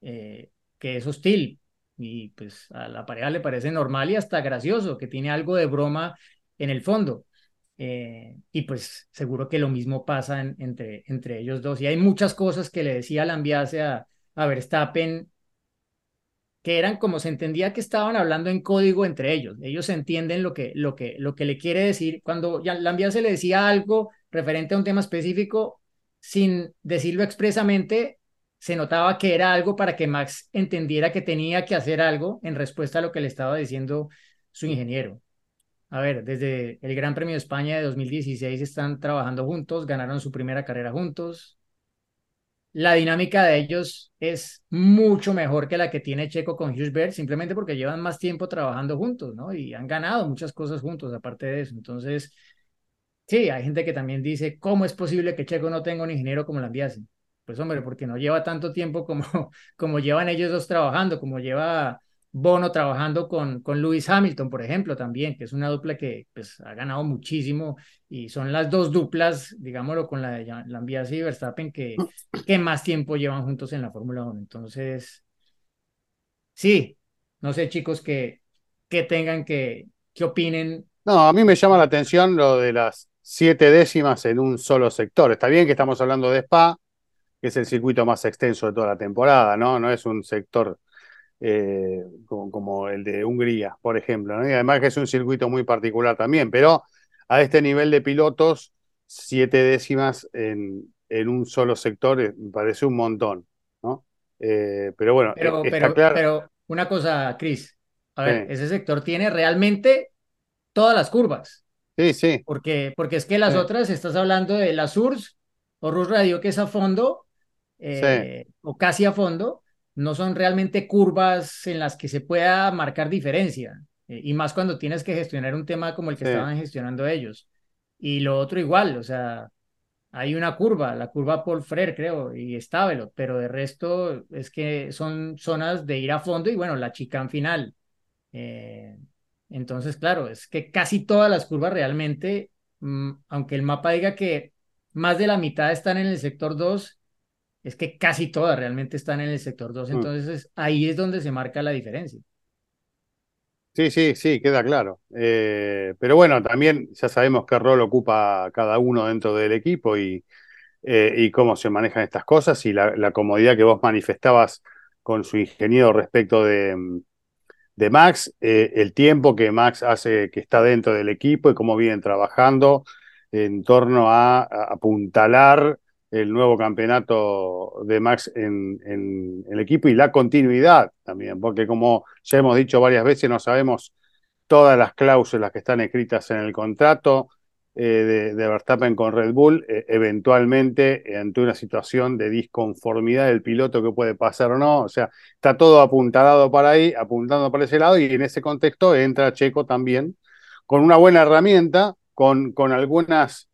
eh, que es hostil, y pues a la pareja le parece normal y hasta gracioso, que tiene algo de broma en el fondo. Eh, y pues seguro que lo mismo pasa entre, entre ellos dos. Y hay muchas cosas que le decía Lambiase a, a Verstappen que eran como se entendía que estaban hablando en código entre ellos. Ellos entienden lo que, lo que, lo que le quiere decir. Cuando ya Lambia se le decía algo referente a un tema específico, sin decirlo expresamente, se notaba que era algo para que Max entendiera que tenía que hacer algo en respuesta a lo que le estaba diciendo su ingeniero. A ver, desde el Gran Premio de España de 2016 están trabajando juntos, ganaron su primera carrera juntos, la dinámica de ellos es mucho mejor que la que tiene Checo con Hughes simplemente porque llevan más tiempo trabajando juntos, ¿no? Y han ganado muchas cosas juntos, aparte de eso. Entonces, sí, hay gente que también dice, ¿cómo es posible que Checo no tenga un ingeniero como Lambiase? pues hombre, porque no lleva tanto tiempo como, *laughs* como llevan ellos dos trabajando, como lleva Bono trabajando con, con Lewis Hamilton, por ejemplo, también, que es una dupla que pues, ha ganado muchísimo y son las dos duplas, digámoslo, con la de Lambiase y Verstappen, que, que más tiempo llevan juntos en la Fórmula 1. Entonces, sí, no sé, chicos, que, que tengan que, que opinen. No, a mí me llama la atención lo de las siete décimas en un solo sector. Está bien que estamos hablando de Spa, que es el circuito más extenso de toda la temporada, ¿no? No es un sector eh, como, el de Hungría, por ejemplo, ¿no? Y además que es un circuito muy particular también, pero a este nivel de pilotos, siete décimas en, en un solo sector eh, me parece un montón, ¿no? Eh, pero bueno, pero, pero, pero una cosa, Cris, a ver, ese sector tiene realmente todas las curvas. Sí, sí. Porque, porque es que las otras, estás hablando de la SURS o Rus Radio, que es a fondo, eh, o casi a fondo, no son realmente curvas en las que se pueda marcar diferencia. Eh, y más cuando tienes que gestionar un tema como el que estaban gestionando ellos. Y lo otro igual, o sea, hay una curva, la curva Paul Frere, creo, y Estábelo, pero de resto es que son zonas de ir a fondo y bueno, la chicán final. Eh, entonces, claro, es que casi todas las curvas realmente, mm, aunque el mapa diga que más de la mitad están en el sector 2, es que casi todas realmente están en el sector 2, mm. entonces ahí es donde se marca la diferencia. Sí, sí, sí, queda claro. Eh, pero bueno, también ya sabemos qué rol ocupa cada uno dentro del equipo y, eh, y cómo se manejan estas cosas y la, comodidad que vos manifestabas con su ingeniero respecto de, de Max, eh, el tiempo que Max hace que está dentro del equipo y cómo vienen trabajando en torno a apuntalar el nuevo campeonato de Max en, el equipo y la continuidad también, porque como ya hemos dicho varias veces, no sabemos todas las cláusulas que están escritas en el contrato eh, de, Verstappen con Red Bull, eh, eventualmente ante una situación de disconformidad del piloto que puede pasar o no, o sea, está todo apuntalado para ahí, apuntando para ese lado y en ese contexto entra Checo también con una buena herramienta, con, con algunas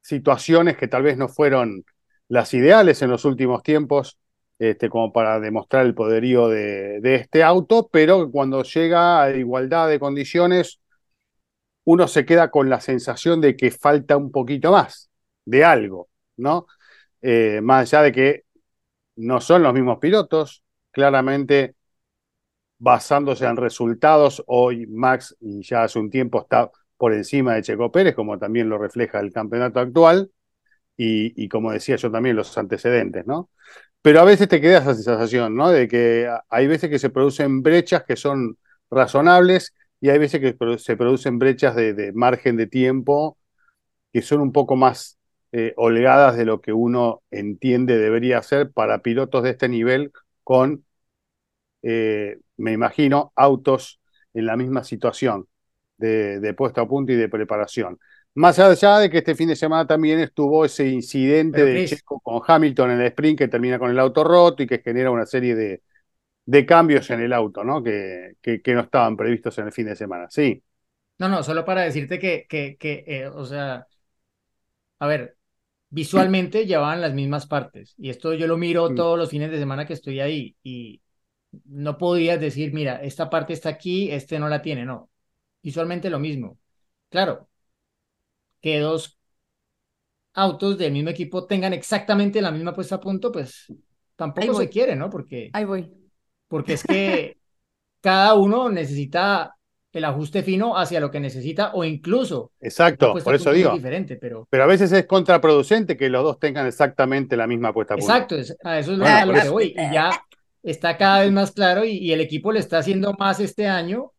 situaciones que tal vez no fueron las ideales en los últimos tiempos, este, como para demostrar el poderío de, este auto, pero cuando llega a igualdad de condiciones, uno se queda con la sensación de que falta un poquito más de algo, ¿no? Eh, más allá de que no son los mismos pilotos, claramente basándose en resultados, hoy Max y ya hace un tiempo está por encima de Checo Pérez, como también lo refleja el campeonato actual, y, como decía yo también, los antecedentes, ¿no? Pero a veces te queda esa sensación, ¿no? De que hay veces que se producen brechas que son razonables y hay veces que se producen brechas de, margen de tiempo que son un poco más eh, holgadas de lo que uno entiende debería ser para pilotos de este nivel con, eh, me imagino, autos en la misma situación de, de puesto a punto y de preparación. Más allá de que este fin de semana también estuvo ese incidente de Checo con Hamilton en el sprint que termina con el auto roto y que genera una serie de, de cambios en el auto, ¿no? Que, que, no estaban previstos en el fin de semana. Sí. No, no, solo para decirte que, que, que eh, o sea, a ver, visualmente llevaban las mismas partes. Y esto yo lo miro mm. todos los fines de semana que estoy ahí y no podías decir, mira, esta parte está aquí, este no la tiene, no. Visualmente lo mismo. Claro, que dos autos del mismo equipo tengan exactamente la misma puesta a punto, pues tampoco se quiere, ¿no? Porque, Ahí voy. Porque es que *laughs* cada uno necesita el ajuste fino hacia lo que necesita o incluso. Exacto, por eso digo. Diferente, pero... pero a veces es contraproducente que los dos tengan exactamente la misma puesta a punto. Exacto, a eso es lo, que voy. Y ya está cada vez más claro y, y, el equipo le está haciendo más este año,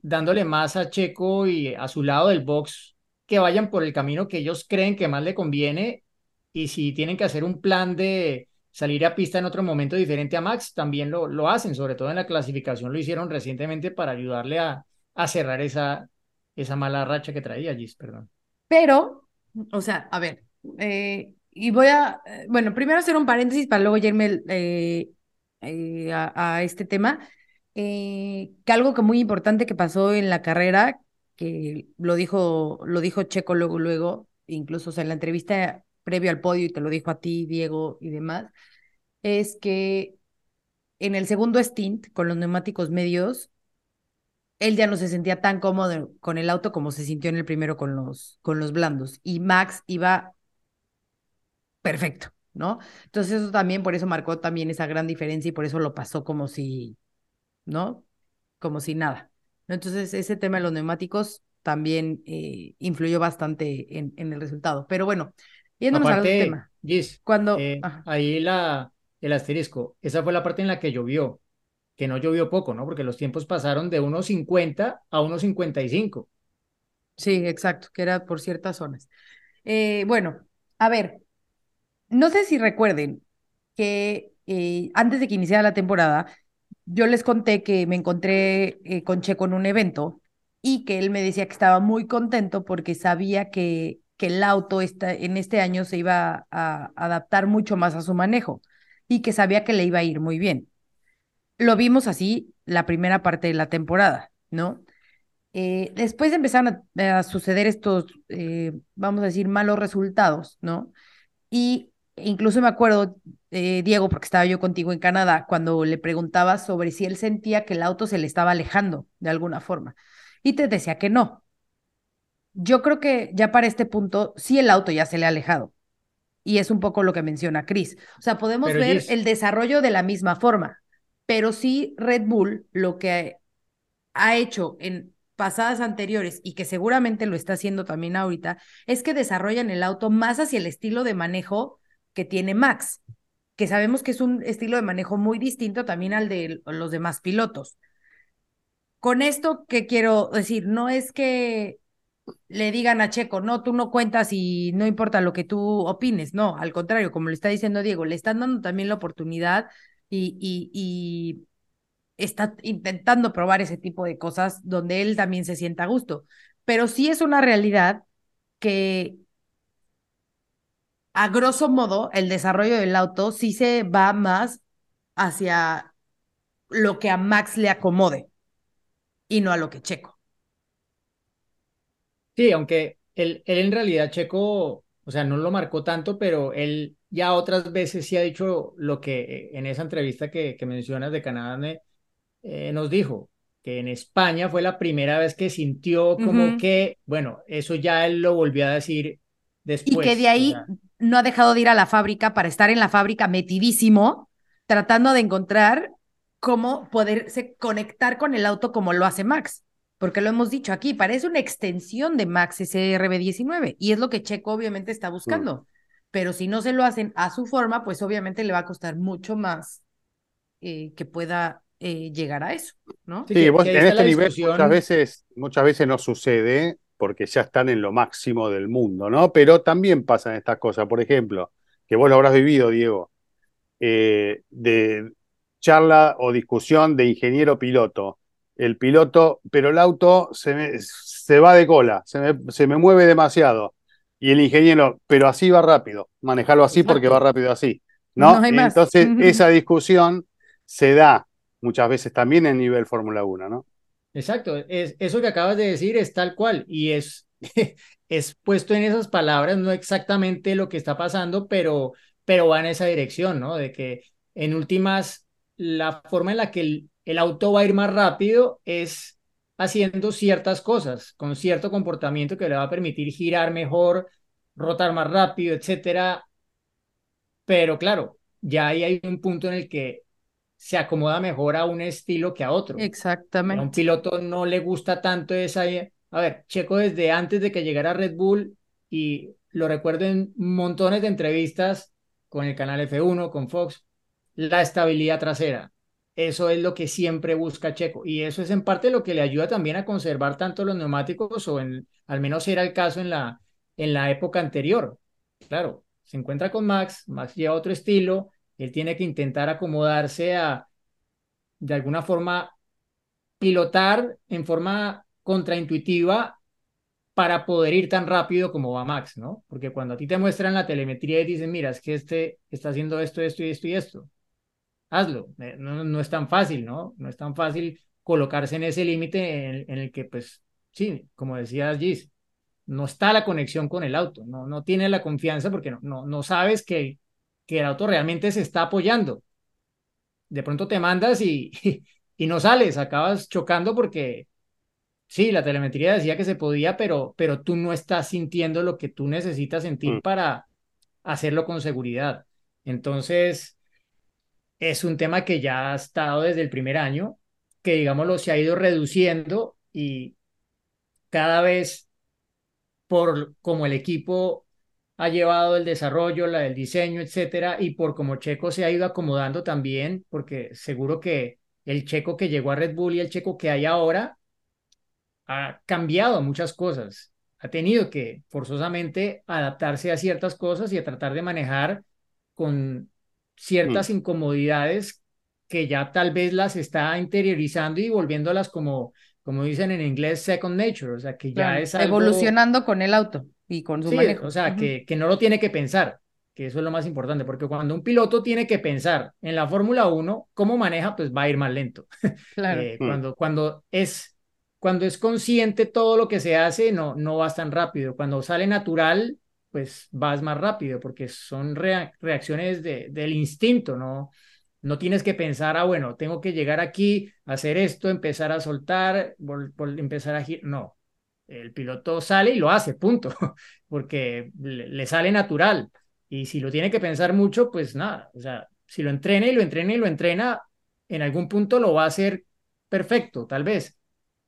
dándole más a Checo y a su lado del box que vayan por el camino que ellos creen que más le conviene y si tienen que hacer un plan de salir a pista en otro momento diferente a Max, también lo, lo hacen, sobre todo en la clasificación lo hicieron recientemente para ayudarle a, a cerrar esa, esa mala racha que traía Gis, perdón. Pero, o sea, a ver, eh, y voy a, eh, bueno, primero hacer un paréntesis para luego irme eh, a, a, este tema, que algo que muy importante que pasó en la carrera, que lo dijo, lo dijo Checo luego, luego, incluso en la entrevista previo al podio y te lo dijo a ti, Diego y demás, es que en el segundo stint con los neumáticos medios, él ya no se sentía tan cómodo con el auto como se sintió en el primero con los, con los blandos. Y Max iba perfecto, ¿no? Entonces eso también, por eso marcó también esa gran diferencia y por eso lo pasó como si, ¿no? Como si nada. Entonces ese tema de los neumáticos también eh, influyó bastante en, en, el resultado. Pero bueno, yéndonos Aparte, al tema. Gis, Cuando... eh, ahí la, el asterisco, esa fue la parte en la que llovió, que no llovió poco, ¿no? Porque los tiempos pasaron de 1.50 a 1.55. Sí, exacto, que era por ciertas zonas. Eh, bueno, a ver, no sé si recuerden que eh, antes de que iniciara la temporada, yo les conté que me encontré eh, con Checo en un evento y que él me decía que estaba muy contento porque sabía que, que el auto esta, en este año se iba a adaptar mucho más a su manejo y que sabía que le iba a ir muy bien. Lo vimos así la primera parte de la temporada, ¿no? Eh, después empezaron a, a suceder estos, eh, vamos a decir, malos resultados, ¿no? Y incluso me acuerdo, eh, Diego, porque estaba yo contigo en Canadá, cuando le preguntaba sobre si él sentía que el auto se le estaba alejando de alguna forma. Y te decía que no. Yo creo que ya para este punto, sí el auto ya se le ha alejado. Y es un poco lo que menciona Chris. O sea, podemos Pero, ver el desarrollo de la misma forma, pero sí Red Bull lo que ha hecho en pasadas anteriores y que seguramente lo está haciendo también ahorita, es que desarrollan el auto más hacia el estilo de manejo que tiene Max, que sabemos que es un estilo de manejo muy distinto también al de los demás pilotos. Con esto, ¿qué quiero decir? No es que le digan a Checo, no, tú no cuentas y no importa lo que tú opines, no, al contrario, como le está diciendo Diego, le están dando también la oportunidad y, y, y está intentando probar ese tipo de cosas donde él también se sienta a gusto. Pero sí es una realidad que a grosso modo el desarrollo del auto sí se va más hacia lo que a Max le acomode y no a lo que Checo. Sí, aunque él, él en realidad Checo, o sea, no lo marcó tanto, pero él ya otras veces sí ha dicho lo que eh, en esa entrevista que, que mencionas de Canadá me- eh, nos dijo, que en España fue la primera vez que sintió como que, bueno, eso ya él lo volvió a decir Y después. que de o ahí sea, no ha dejado de ir a la fábrica para estar en la fábrica metidísimo, tratando de encontrar cómo poderse conectar con el auto como lo hace Max. Porque lo hemos dicho aquí, parece una extensión de Max ese RB19 y es lo que Checo obviamente está buscando. Pero si no se lo hacen a su forma, pues obviamente le va a costar mucho más eh, que pueda eh, llegar a eso, ¿no? sí, vos en este nivel muchas veces, muchas veces no sucede porque ya están en lo máximo del mundo, ¿no? Pero también pasan estas cosas. Por ejemplo, que vos lo habrás vivido, Diego, eh, de charla o discusión de ingeniero piloto. El piloto, pero el auto se, me- se va de cola, se me, se me mueve demasiado. Y el ingeniero, pero así va rápido, manejarlo así porque va rápido así, *laughs* ¿no? No. Entonces, *laughs* esa discusión se da muchas veces también en nivel Fórmula 1, ¿no? Exacto, es, eso que acabas de decir es tal cual y es, *laughs* es puesto en esas palabras, no exactamente lo que está pasando, pero, pero va en esa dirección, ¿no? De que en últimas, la forma en la que el, el auto va a ir más rápido es haciendo ciertas cosas, con cierto comportamiento que le va a permitir girar mejor, rotar más rápido, etcétera. Pero claro, ya ahí hay un punto en el que se acomoda mejor a un estilo que a otro. Y a un Exactamente. piloto no le gusta tanto esa... A ver, Checo desde antes de que llegara Red Bull, y lo recuerdo en montones de entrevistas con el canal F1, con Fox, la estabilidad trasera. Eso es lo que siempre busca Checo. Y eso es en parte lo que le ayuda también a conservar tanto los neumáticos, o en, al menos era el caso en la, en la época anterior. Claro, se encuentra con Max, Max lleva otro estilo, él tiene que intentar acomodarse a, de alguna forma, pilotar en forma contraintuitiva para poder ir tan rápido como va Max, ¿no? Porque cuando a ti te muestran la telemetría y dicen, mira, es que este está haciendo esto, esto y esto y esto, hazlo. Eh, No, no es tan fácil, ¿no? No es tan fácil colocarse en ese límite en, el que, pues, sí, como decías, Gis, no está la conexión con el auto, no, no tiene la confianza porque no, no, no sabes que, que el auto realmente se está apoyando. De pronto te mandas y, *laughs* y no sales, acabas chocando porque sí, la telemetría decía que se podía, pero, pero tú no estás sintiendo lo que tú necesitas sentir Mm. para hacerlo con seguridad. Entonces, es un tema que ya ha estado desde el primer año, que digámoslo, se ha ido reduciendo y cada vez por como el equipo ha llevado el desarrollo, la, el diseño, etcétera, y por como Checo se ha ido acomodando también, porque seguro que el Checo que llegó a Red Bull y el Checo que hay ahora ha cambiado muchas cosas, ha tenido que forzosamente adaptarse a ciertas cosas y a tratar de manejar con ciertas incomodidades que ya tal vez las está interiorizando y volviéndolas como, como dicen en inglés, second nature, o sea, que ya Claro, es algo... evolucionando con el auto y con su Sí, manejo. o sea, que, que no lo tiene que pensar, que eso es lo más importante, porque cuando un piloto tiene que pensar en la Fórmula 1, cómo maneja, pues va a ir más lento. *laughs* Claro. Eh, Mm. cuando, cuando, es, cuando es consciente todo lo que se hace, no, no vas tan rápido. Cuando sale natural, pues vas más rápido, porque son rea- reacciones de, del instinto, ¿no? No tienes que pensar, ah, bueno, tengo que llegar aquí, hacer esto, empezar a soltar, vol- vol- empezar a girar. No, el piloto sale y lo hace, punto, *laughs* porque le, le sale natural. Y si lo tiene que pensar mucho, pues nada, o sea, si lo entrena y lo entrena y lo entrena, en algún punto lo va a hacer perfecto, tal vez,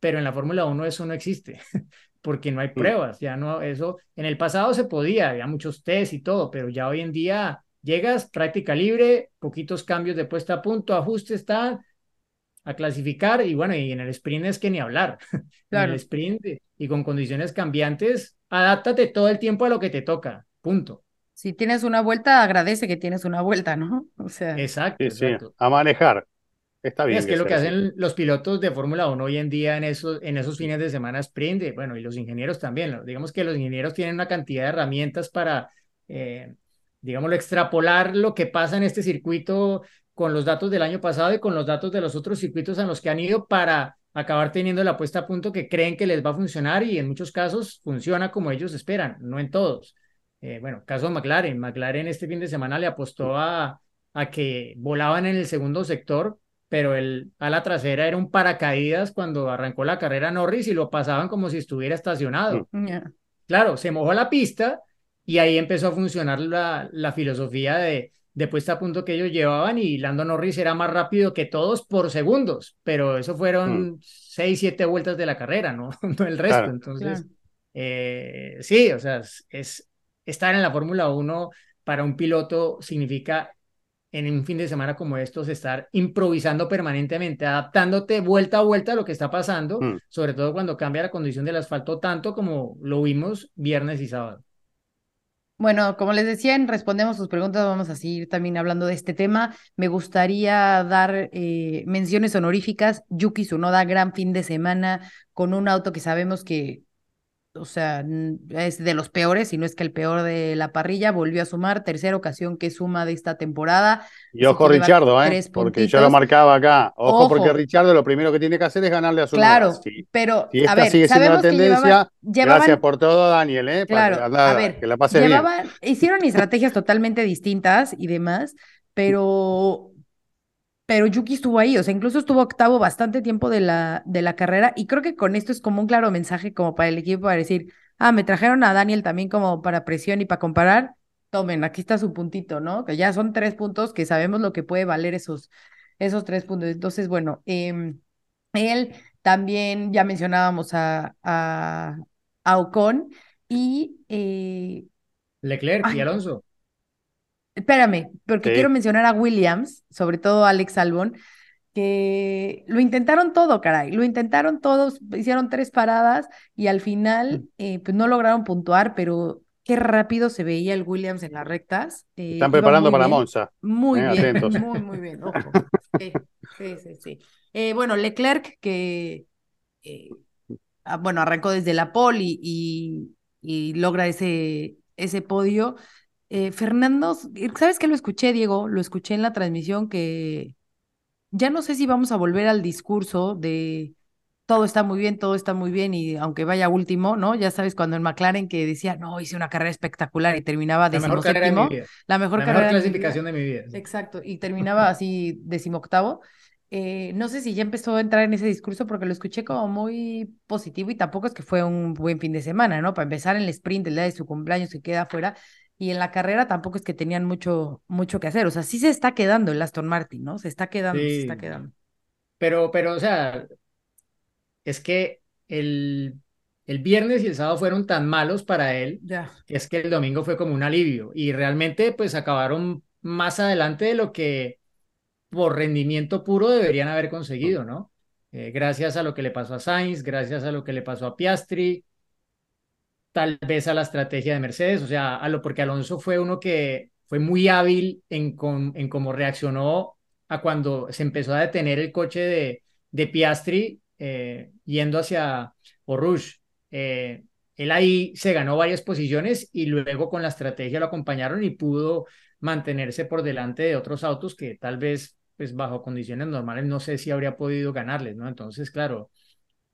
pero en la Fórmula 1 eso no existe, *laughs* porque no hay pruebas, ya no, eso, en el pasado se podía, había muchos test y todo, pero ya hoy en día llegas, práctica libre, poquitos cambios de puesta a punto, ajustes, está a clasificar y bueno, y en el sprint es que ni hablar, *laughs* en el sprint y con condiciones cambiantes, adáptate todo el tiempo a lo que te toca, punto. Si tienes una vuelta, agradece que tienes una vuelta, ¿no? *laughs* O sea, Exacto, Sí, sí, exacto. a manejar. Está bien. Es que lo que así. hacen los pilotos de Fórmula 1 hoy en día en esos, en esos fines de semana sprint, y bueno, y los ingenieros también. ¿no? Digamos que los ingenieros tienen una cantidad de herramientas para, eh, digámoslo, extrapolar lo que pasa en este circuito con los datos del año pasado y con los datos de los otros circuitos a los que han ido para acabar teniendo la puesta a punto que creen que les va a funcionar y en muchos casos funciona como ellos esperan, no en todos. Eh, bueno, caso de McLaren. McLaren este fin de semana le apostó a, a que volaban en el segundo sector pero el ala trasera era un paracaídas cuando arrancó la carrera Norris y lo pasaban como si estuviera estacionado. ya. Claro, se mojó la pista y ahí empezó a funcionar la, la filosofía de, de puesta a punto que ellos llevaban y Lando Norris era más rápido que todos por segundos, pero eso fueron seis, siete vueltas de la carrera, no, *laughs* no el resto. Claro. Entonces, Claro. eh, sí, o sea, es, es- estar en la Fórmula 1 para un piloto significa en un fin de semana como estos estar improvisando permanentemente, adaptándote vuelta a vuelta a lo que está pasando, Mm. sobre todo cuando cambia la condición del asfalto tanto como lo vimos viernes y sábado. Bueno, como les decía, Respondemos sus preguntas vamos a seguir también hablando de este tema. Me gustaría dar eh, menciones honoríficas. Yuki Tsunoda, gran fin de semana con un auto que sabemos que, o sea, es de los peores, si no es que el peor de la parrilla. Volvió a sumar, tercera ocasión que suma de esta temporada. Y ojo Richardo, ¿eh? Porque yo lo marcaba acá. Ojo, Ojo. porque Richardo lo primero que tiene que hacer es ganarle a su Claro, Sí. pero Si a esta ver, sigue siendo la tendencia, llevaban, llevaban Gracias por todo, Daniel, ¿eh? Para- Claro, anda, a ver, que la pases bien. llevaban, hicieron estrategias totalmente distintas y demás, pero, pero Yuki estuvo ahí, o sea, incluso estuvo octavo bastante tiempo de la, de la carrera y creo que con esto es como un claro mensaje como para el equipo para decir, ah, me trajeron a Daniel también como para presión y para comparar, tomen, aquí está su puntito, ¿no? Que ya son tres puntos que sabemos lo que puede valer esos, esos tres puntos. Entonces, bueno, em, él también, ya mencionábamos a, a, a Ocon y... eh, Leclerc y. Alonso. Espérame, porque Sí. quiero mencionar a Williams, sobre todo a Alex Albon, que lo intentaron todo, caray, lo intentaron todos, hicieron tres paradas y al final eh, pues no lograron puntuar, pero qué rápido se veía el Williams en las rectas. eh, Están preparando para bien, Monza. Muy Eh, bien, atentos. *laughs* muy, muy bien, ojo. *laughs* Sí, sí, sí, sí. Bueno, Leclerc que, ah, bueno, arrancó desde la pole y, y, y logra ese, ese podio. Eh, Fernando, ¿sabes qué lo escuché, Diego? Lo escuché en la transmisión que ya no sé si vamos a volver al discurso de todo está muy bien, todo está muy bien y aunque vaya último, ¿no? Ya sabes, cuando en McLaren que decía, no, hice una carrera espectacular y terminaba La mejor carrera de mi decimoséptimo, vida. la mejor La carrera mejor de mi clasificación vida. de mi vida. Exacto, y terminaba así decimoctavo. Eh, no sé si ya empezó a entrar en ese discurso porque lo escuché como muy positivo y tampoco es que fue un buen fin de semana, ¿no? Para empezar en el sprint, el día de su cumpleaños se queda afuera y en la carrera tampoco es que tenían mucho, mucho que hacer. O sea, sí se está quedando el Aston Martin, ¿no? Se está quedando, se está Sí. quedando. Pero, pero, o sea, es que el, el viernes y el sábado fueron tan malos para él Ya. que es que el domingo fue como un alivio y realmente pues acabaron más adelante de lo que por rendimiento puro deberían haber conseguido, ¿no? Eh, gracias a lo que le pasó a Sainz, gracias a lo que le pasó a Piastri, tal vez a la estrategia de Mercedes, o sea, lo porque Alonso fue uno que fue muy hábil en, con, cómo reaccionó a cuando se empezó a detener el coche de, de Piastri eh, yendo hacia Orush. Eh, él ahí se ganó varias posiciones y luego con la estrategia lo acompañaron y pudo mantenerse por delante de otros autos que tal vez pues bajo condiciones normales no sé si habría podido ganarles, ¿no? Entonces, claro,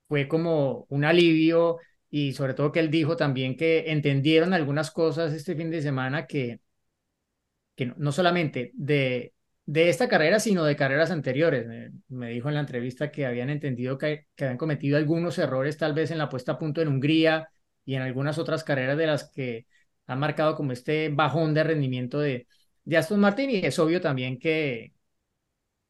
fue como un alivio y sobre todo que él dijo también que entendieron algunas cosas este fin de semana que, que no, no solamente de, de esta carrera, sino de carreras anteriores. Me, dijo en la entrevista que habían entendido que, que habían cometido algunos errores tal vez en la puesta a punto en Hungría y en algunas otras carreras de las que han marcado como este bajón de rendimiento de, de Aston Martin y es obvio también que,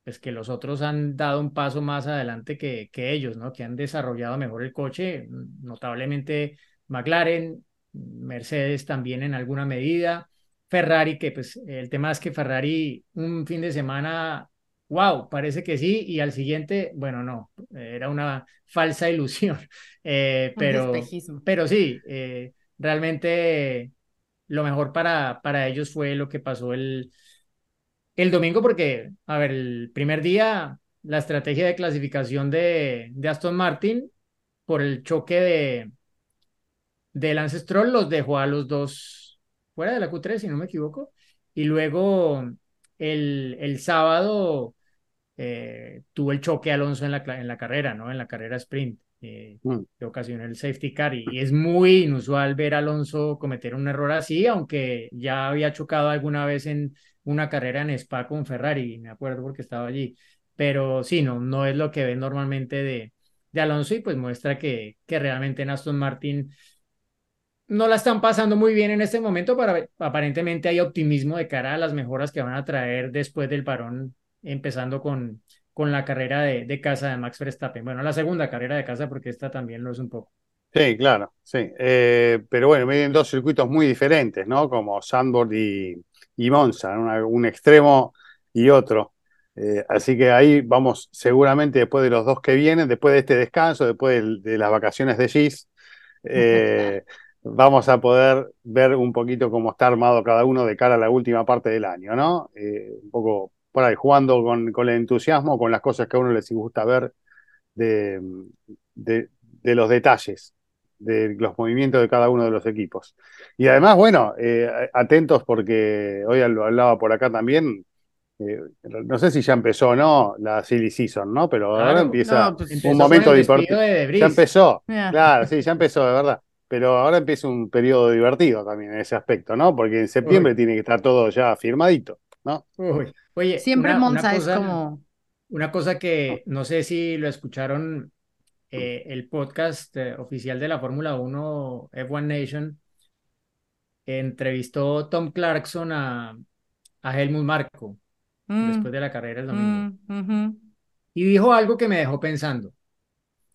pues que los otros han dado un paso más adelante que, que ellos, ¿no? Que han desarrollado mejor el coche, notablemente McLaren, Mercedes también en alguna medida, Ferrari, que pues el tema es que Ferrari un fin de semana, wow, parece que sí, y al siguiente, bueno, no, era una falsa ilusión, *laughs* eh, pero, pero sí, eh, realmente lo mejor para, para ellos fue lo que pasó el, el domingo, porque, a ver, el primer día, la estrategia de clasificación de, de Aston Martin por el choque de, de Lance Stroll los dejó a los dos fuera de la Q3, si no me equivoco. Y luego el, el sábado eh, tuvo el choque Alonso en la, en la carrera, ¿no? En la carrera sprint, eh, Mm. que ocasionó el safety car. Y, y es muy inusual ver a Alonso cometer un error así, aunque ya había chocado alguna vez en una carrera en Spa con Ferrari, me acuerdo porque estaba allí. Pero sí, no, no es lo que ven normalmente de, de Alonso y pues muestra que, que realmente en Aston Martin no la están pasando muy bien en este momento, pero aparentemente hay optimismo de cara a las mejoras que van a traer después del parón, empezando con, con la carrera de, de casa de Max Verstappen. Bueno, la segunda carrera de casa, porque esta también lo es un poco. Sí, claro, sí. Eh, pero bueno, vienen dos circuitos muy diferentes, ¿no? Como Sandboard y, y Monza, un extremo y otro. Eh, así que ahí vamos seguramente después de los dos que vienen, después de este descanso, después de, las vacaciones de Gis, eh, *laughs* vamos a poder ver un poquito cómo está armado cada uno de cara a la última parte del año, ¿no? Eh, un poco por ahí, jugando con, con el entusiasmo, con las cosas que a uno les gusta ver de, de- de los detalles, de los movimientos de cada uno de los equipos. Y además, bueno, eh, atentos porque hoy lo hablaba por acá también. eh, no sé si ya empezó o no la silly season, ¿no? Pero ahora Claro. empieza No, pues, un momento divertido. de. Ya empezó, Ya. claro, sí, ya empezó, de verdad. Pero ahora empieza un periodo divertido también en ese aspecto, ¿no? Porque en septiembre Uy. tiene que estar todo ya firmadito, ¿no? Uy. Oye, Siempre una, una Monza es como... Una cosa que no sé si lo escucharon, eh, el podcast eh, oficial de la Fórmula 1 F1 Nation entrevistó Tom Clarkson a, a Helmut Marko mm, después de la carrera el domingo mm, y dijo algo que me dejó pensando.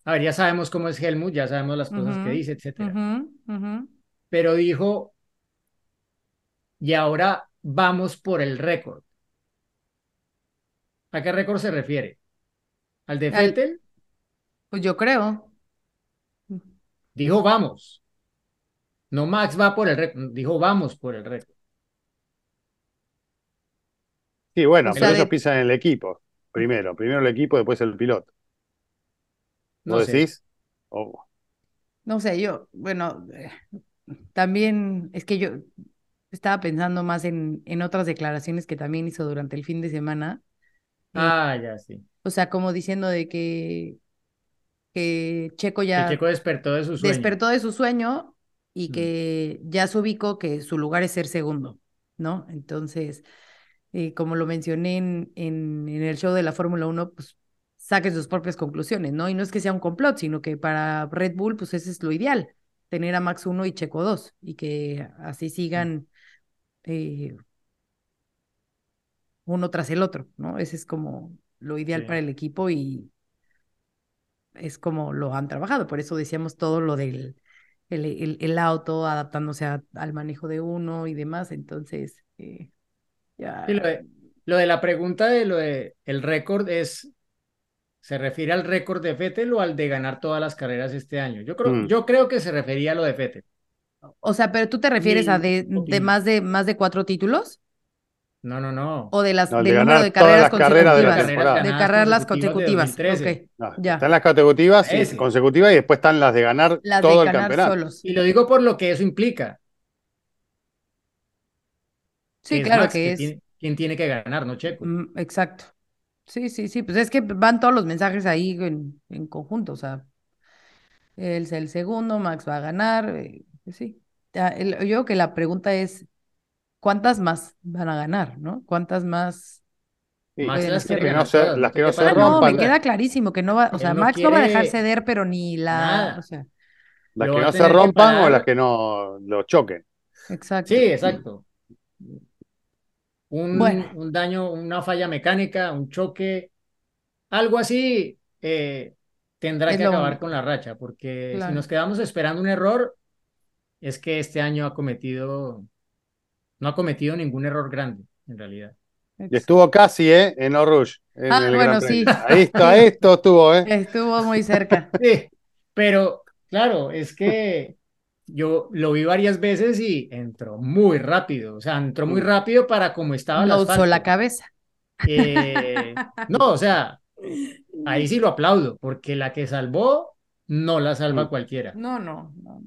A ver, ya sabemos cómo es Helmut, ya sabemos las cosas que dice, etcétera. Pero dijo, y ahora vamos por el récord. ¿A qué récord se refiere? ¿Al de Vettel? Pues yo creo. Dijo vamos. No Max va por el récord, dijo vamos por el récord. Sí, bueno, O pero ellos de- piensan en el equipo. Primero, primero el equipo, después el piloto. No ¿Vos sé. decís? O- No sé, yo, bueno, también es que yo estaba pensando más en, en otras declaraciones que también hizo durante el fin de semana. Eh, Ah, ya sí. o sea, como diciendo de que, que Checo Que ya Checo despertó de su sueño. despertó de su sueño y Mm. que ya se ubicó que su lugar es ser segundo, ¿no? Entonces, eh, como lo mencioné en, en, en el show de la Fórmula 1, pues saque sus propias conclusiones, ¿no? Y no es que sea un complot, sino que para Red Bull, pues ese es lo ideal, tener a Max 1 y Checo 2 y que así sigan eh, uno tras el otro, ¿no? Ese es como lo ideal Sí. para el equipo y es como lo han trabajado. Por eso decíamos todo lo del el, el- el auto adaptándose a- al manejo de uno y demás. Entonces, eh, ya. Sí, lo de, lo de la pregunta de lo de el récord es, ¿se refiere al récord de Vettel o al de ganar todas las carreras este año? Yo creo, Mm. yo creo que se refería a lo de Vettel. O sea, pero tú te refieres a de, de más de más de cuatro títulos No, no, no. o de las No, el de del número ganar de carreras las carreras de la consecutivas, de ganadas carreras consecutivas consecutivas. de 2013. Ok, No, ya. Están las categorías y- consecutivas y después están las de ganar Las todo de el ganar campeonato. solos. Y lo digo por lo que eso implica. Sí, es claro Max, que es. tiene- quien tiene que ganar, no Checo. Mm, exacto. Sí, sí, sí. Pues es que van todos los mensajes ahí en, en conjunto. O sea, él es el segundo, Max va a ganar. eh, sí. Ya, el- yo creo que la pregunta es, ¿cuántas más van a ganar, no? ¿Cuántas más? Sí, las que no se- las que no se Ah, me rompan. queda clarísimo que no va, o sea, no Max no va a dejar ceder, pero ni la, o sea, Las que no se rompan o las que no lo choquen. exacto. Sí, exacto. Un, Bueno. un daño, una falla mecánica, un choque, algo así, eh, tendrá Es que acabar con la racha, porque si nos quedamos esperando un error, es que este año ha cometido, no ha cometido ningún error grande, en realidad. Y estuvo casi, ¿eh? En en Ah, el bueno, sí. Ahí está, *laughs* esto estuvo, ¿eh? Estuvo muy cerca. *laughs* Sí, pero claro, es que yo lo vi varias veces y entró muy rápido, o sea, entró muy Mm. rápido para como estaba el No usó la cabeza. Eh, no, o sea, ahí sí lo aplaudo, porque la que salvó no la salva Mm. cualquiera. No, no, no.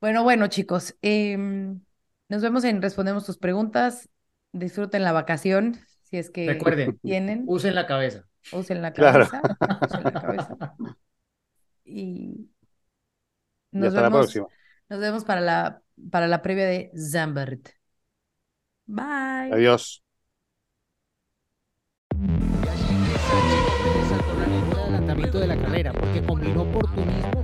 Bueno, bueno, chicos, em, nos vemos en Respondemos tus preguntas. Disfruten la vacación, si es que Recuerden, tienen. usen la cabeza. Usen la Claro. cabeza. *laughs* Usen la cabeza. Y Y nos hasta la vemos, próxima. nos vemos para la, para la previa de Zambert. Bye. Adiós. de la carrera, porque combinó oportunismo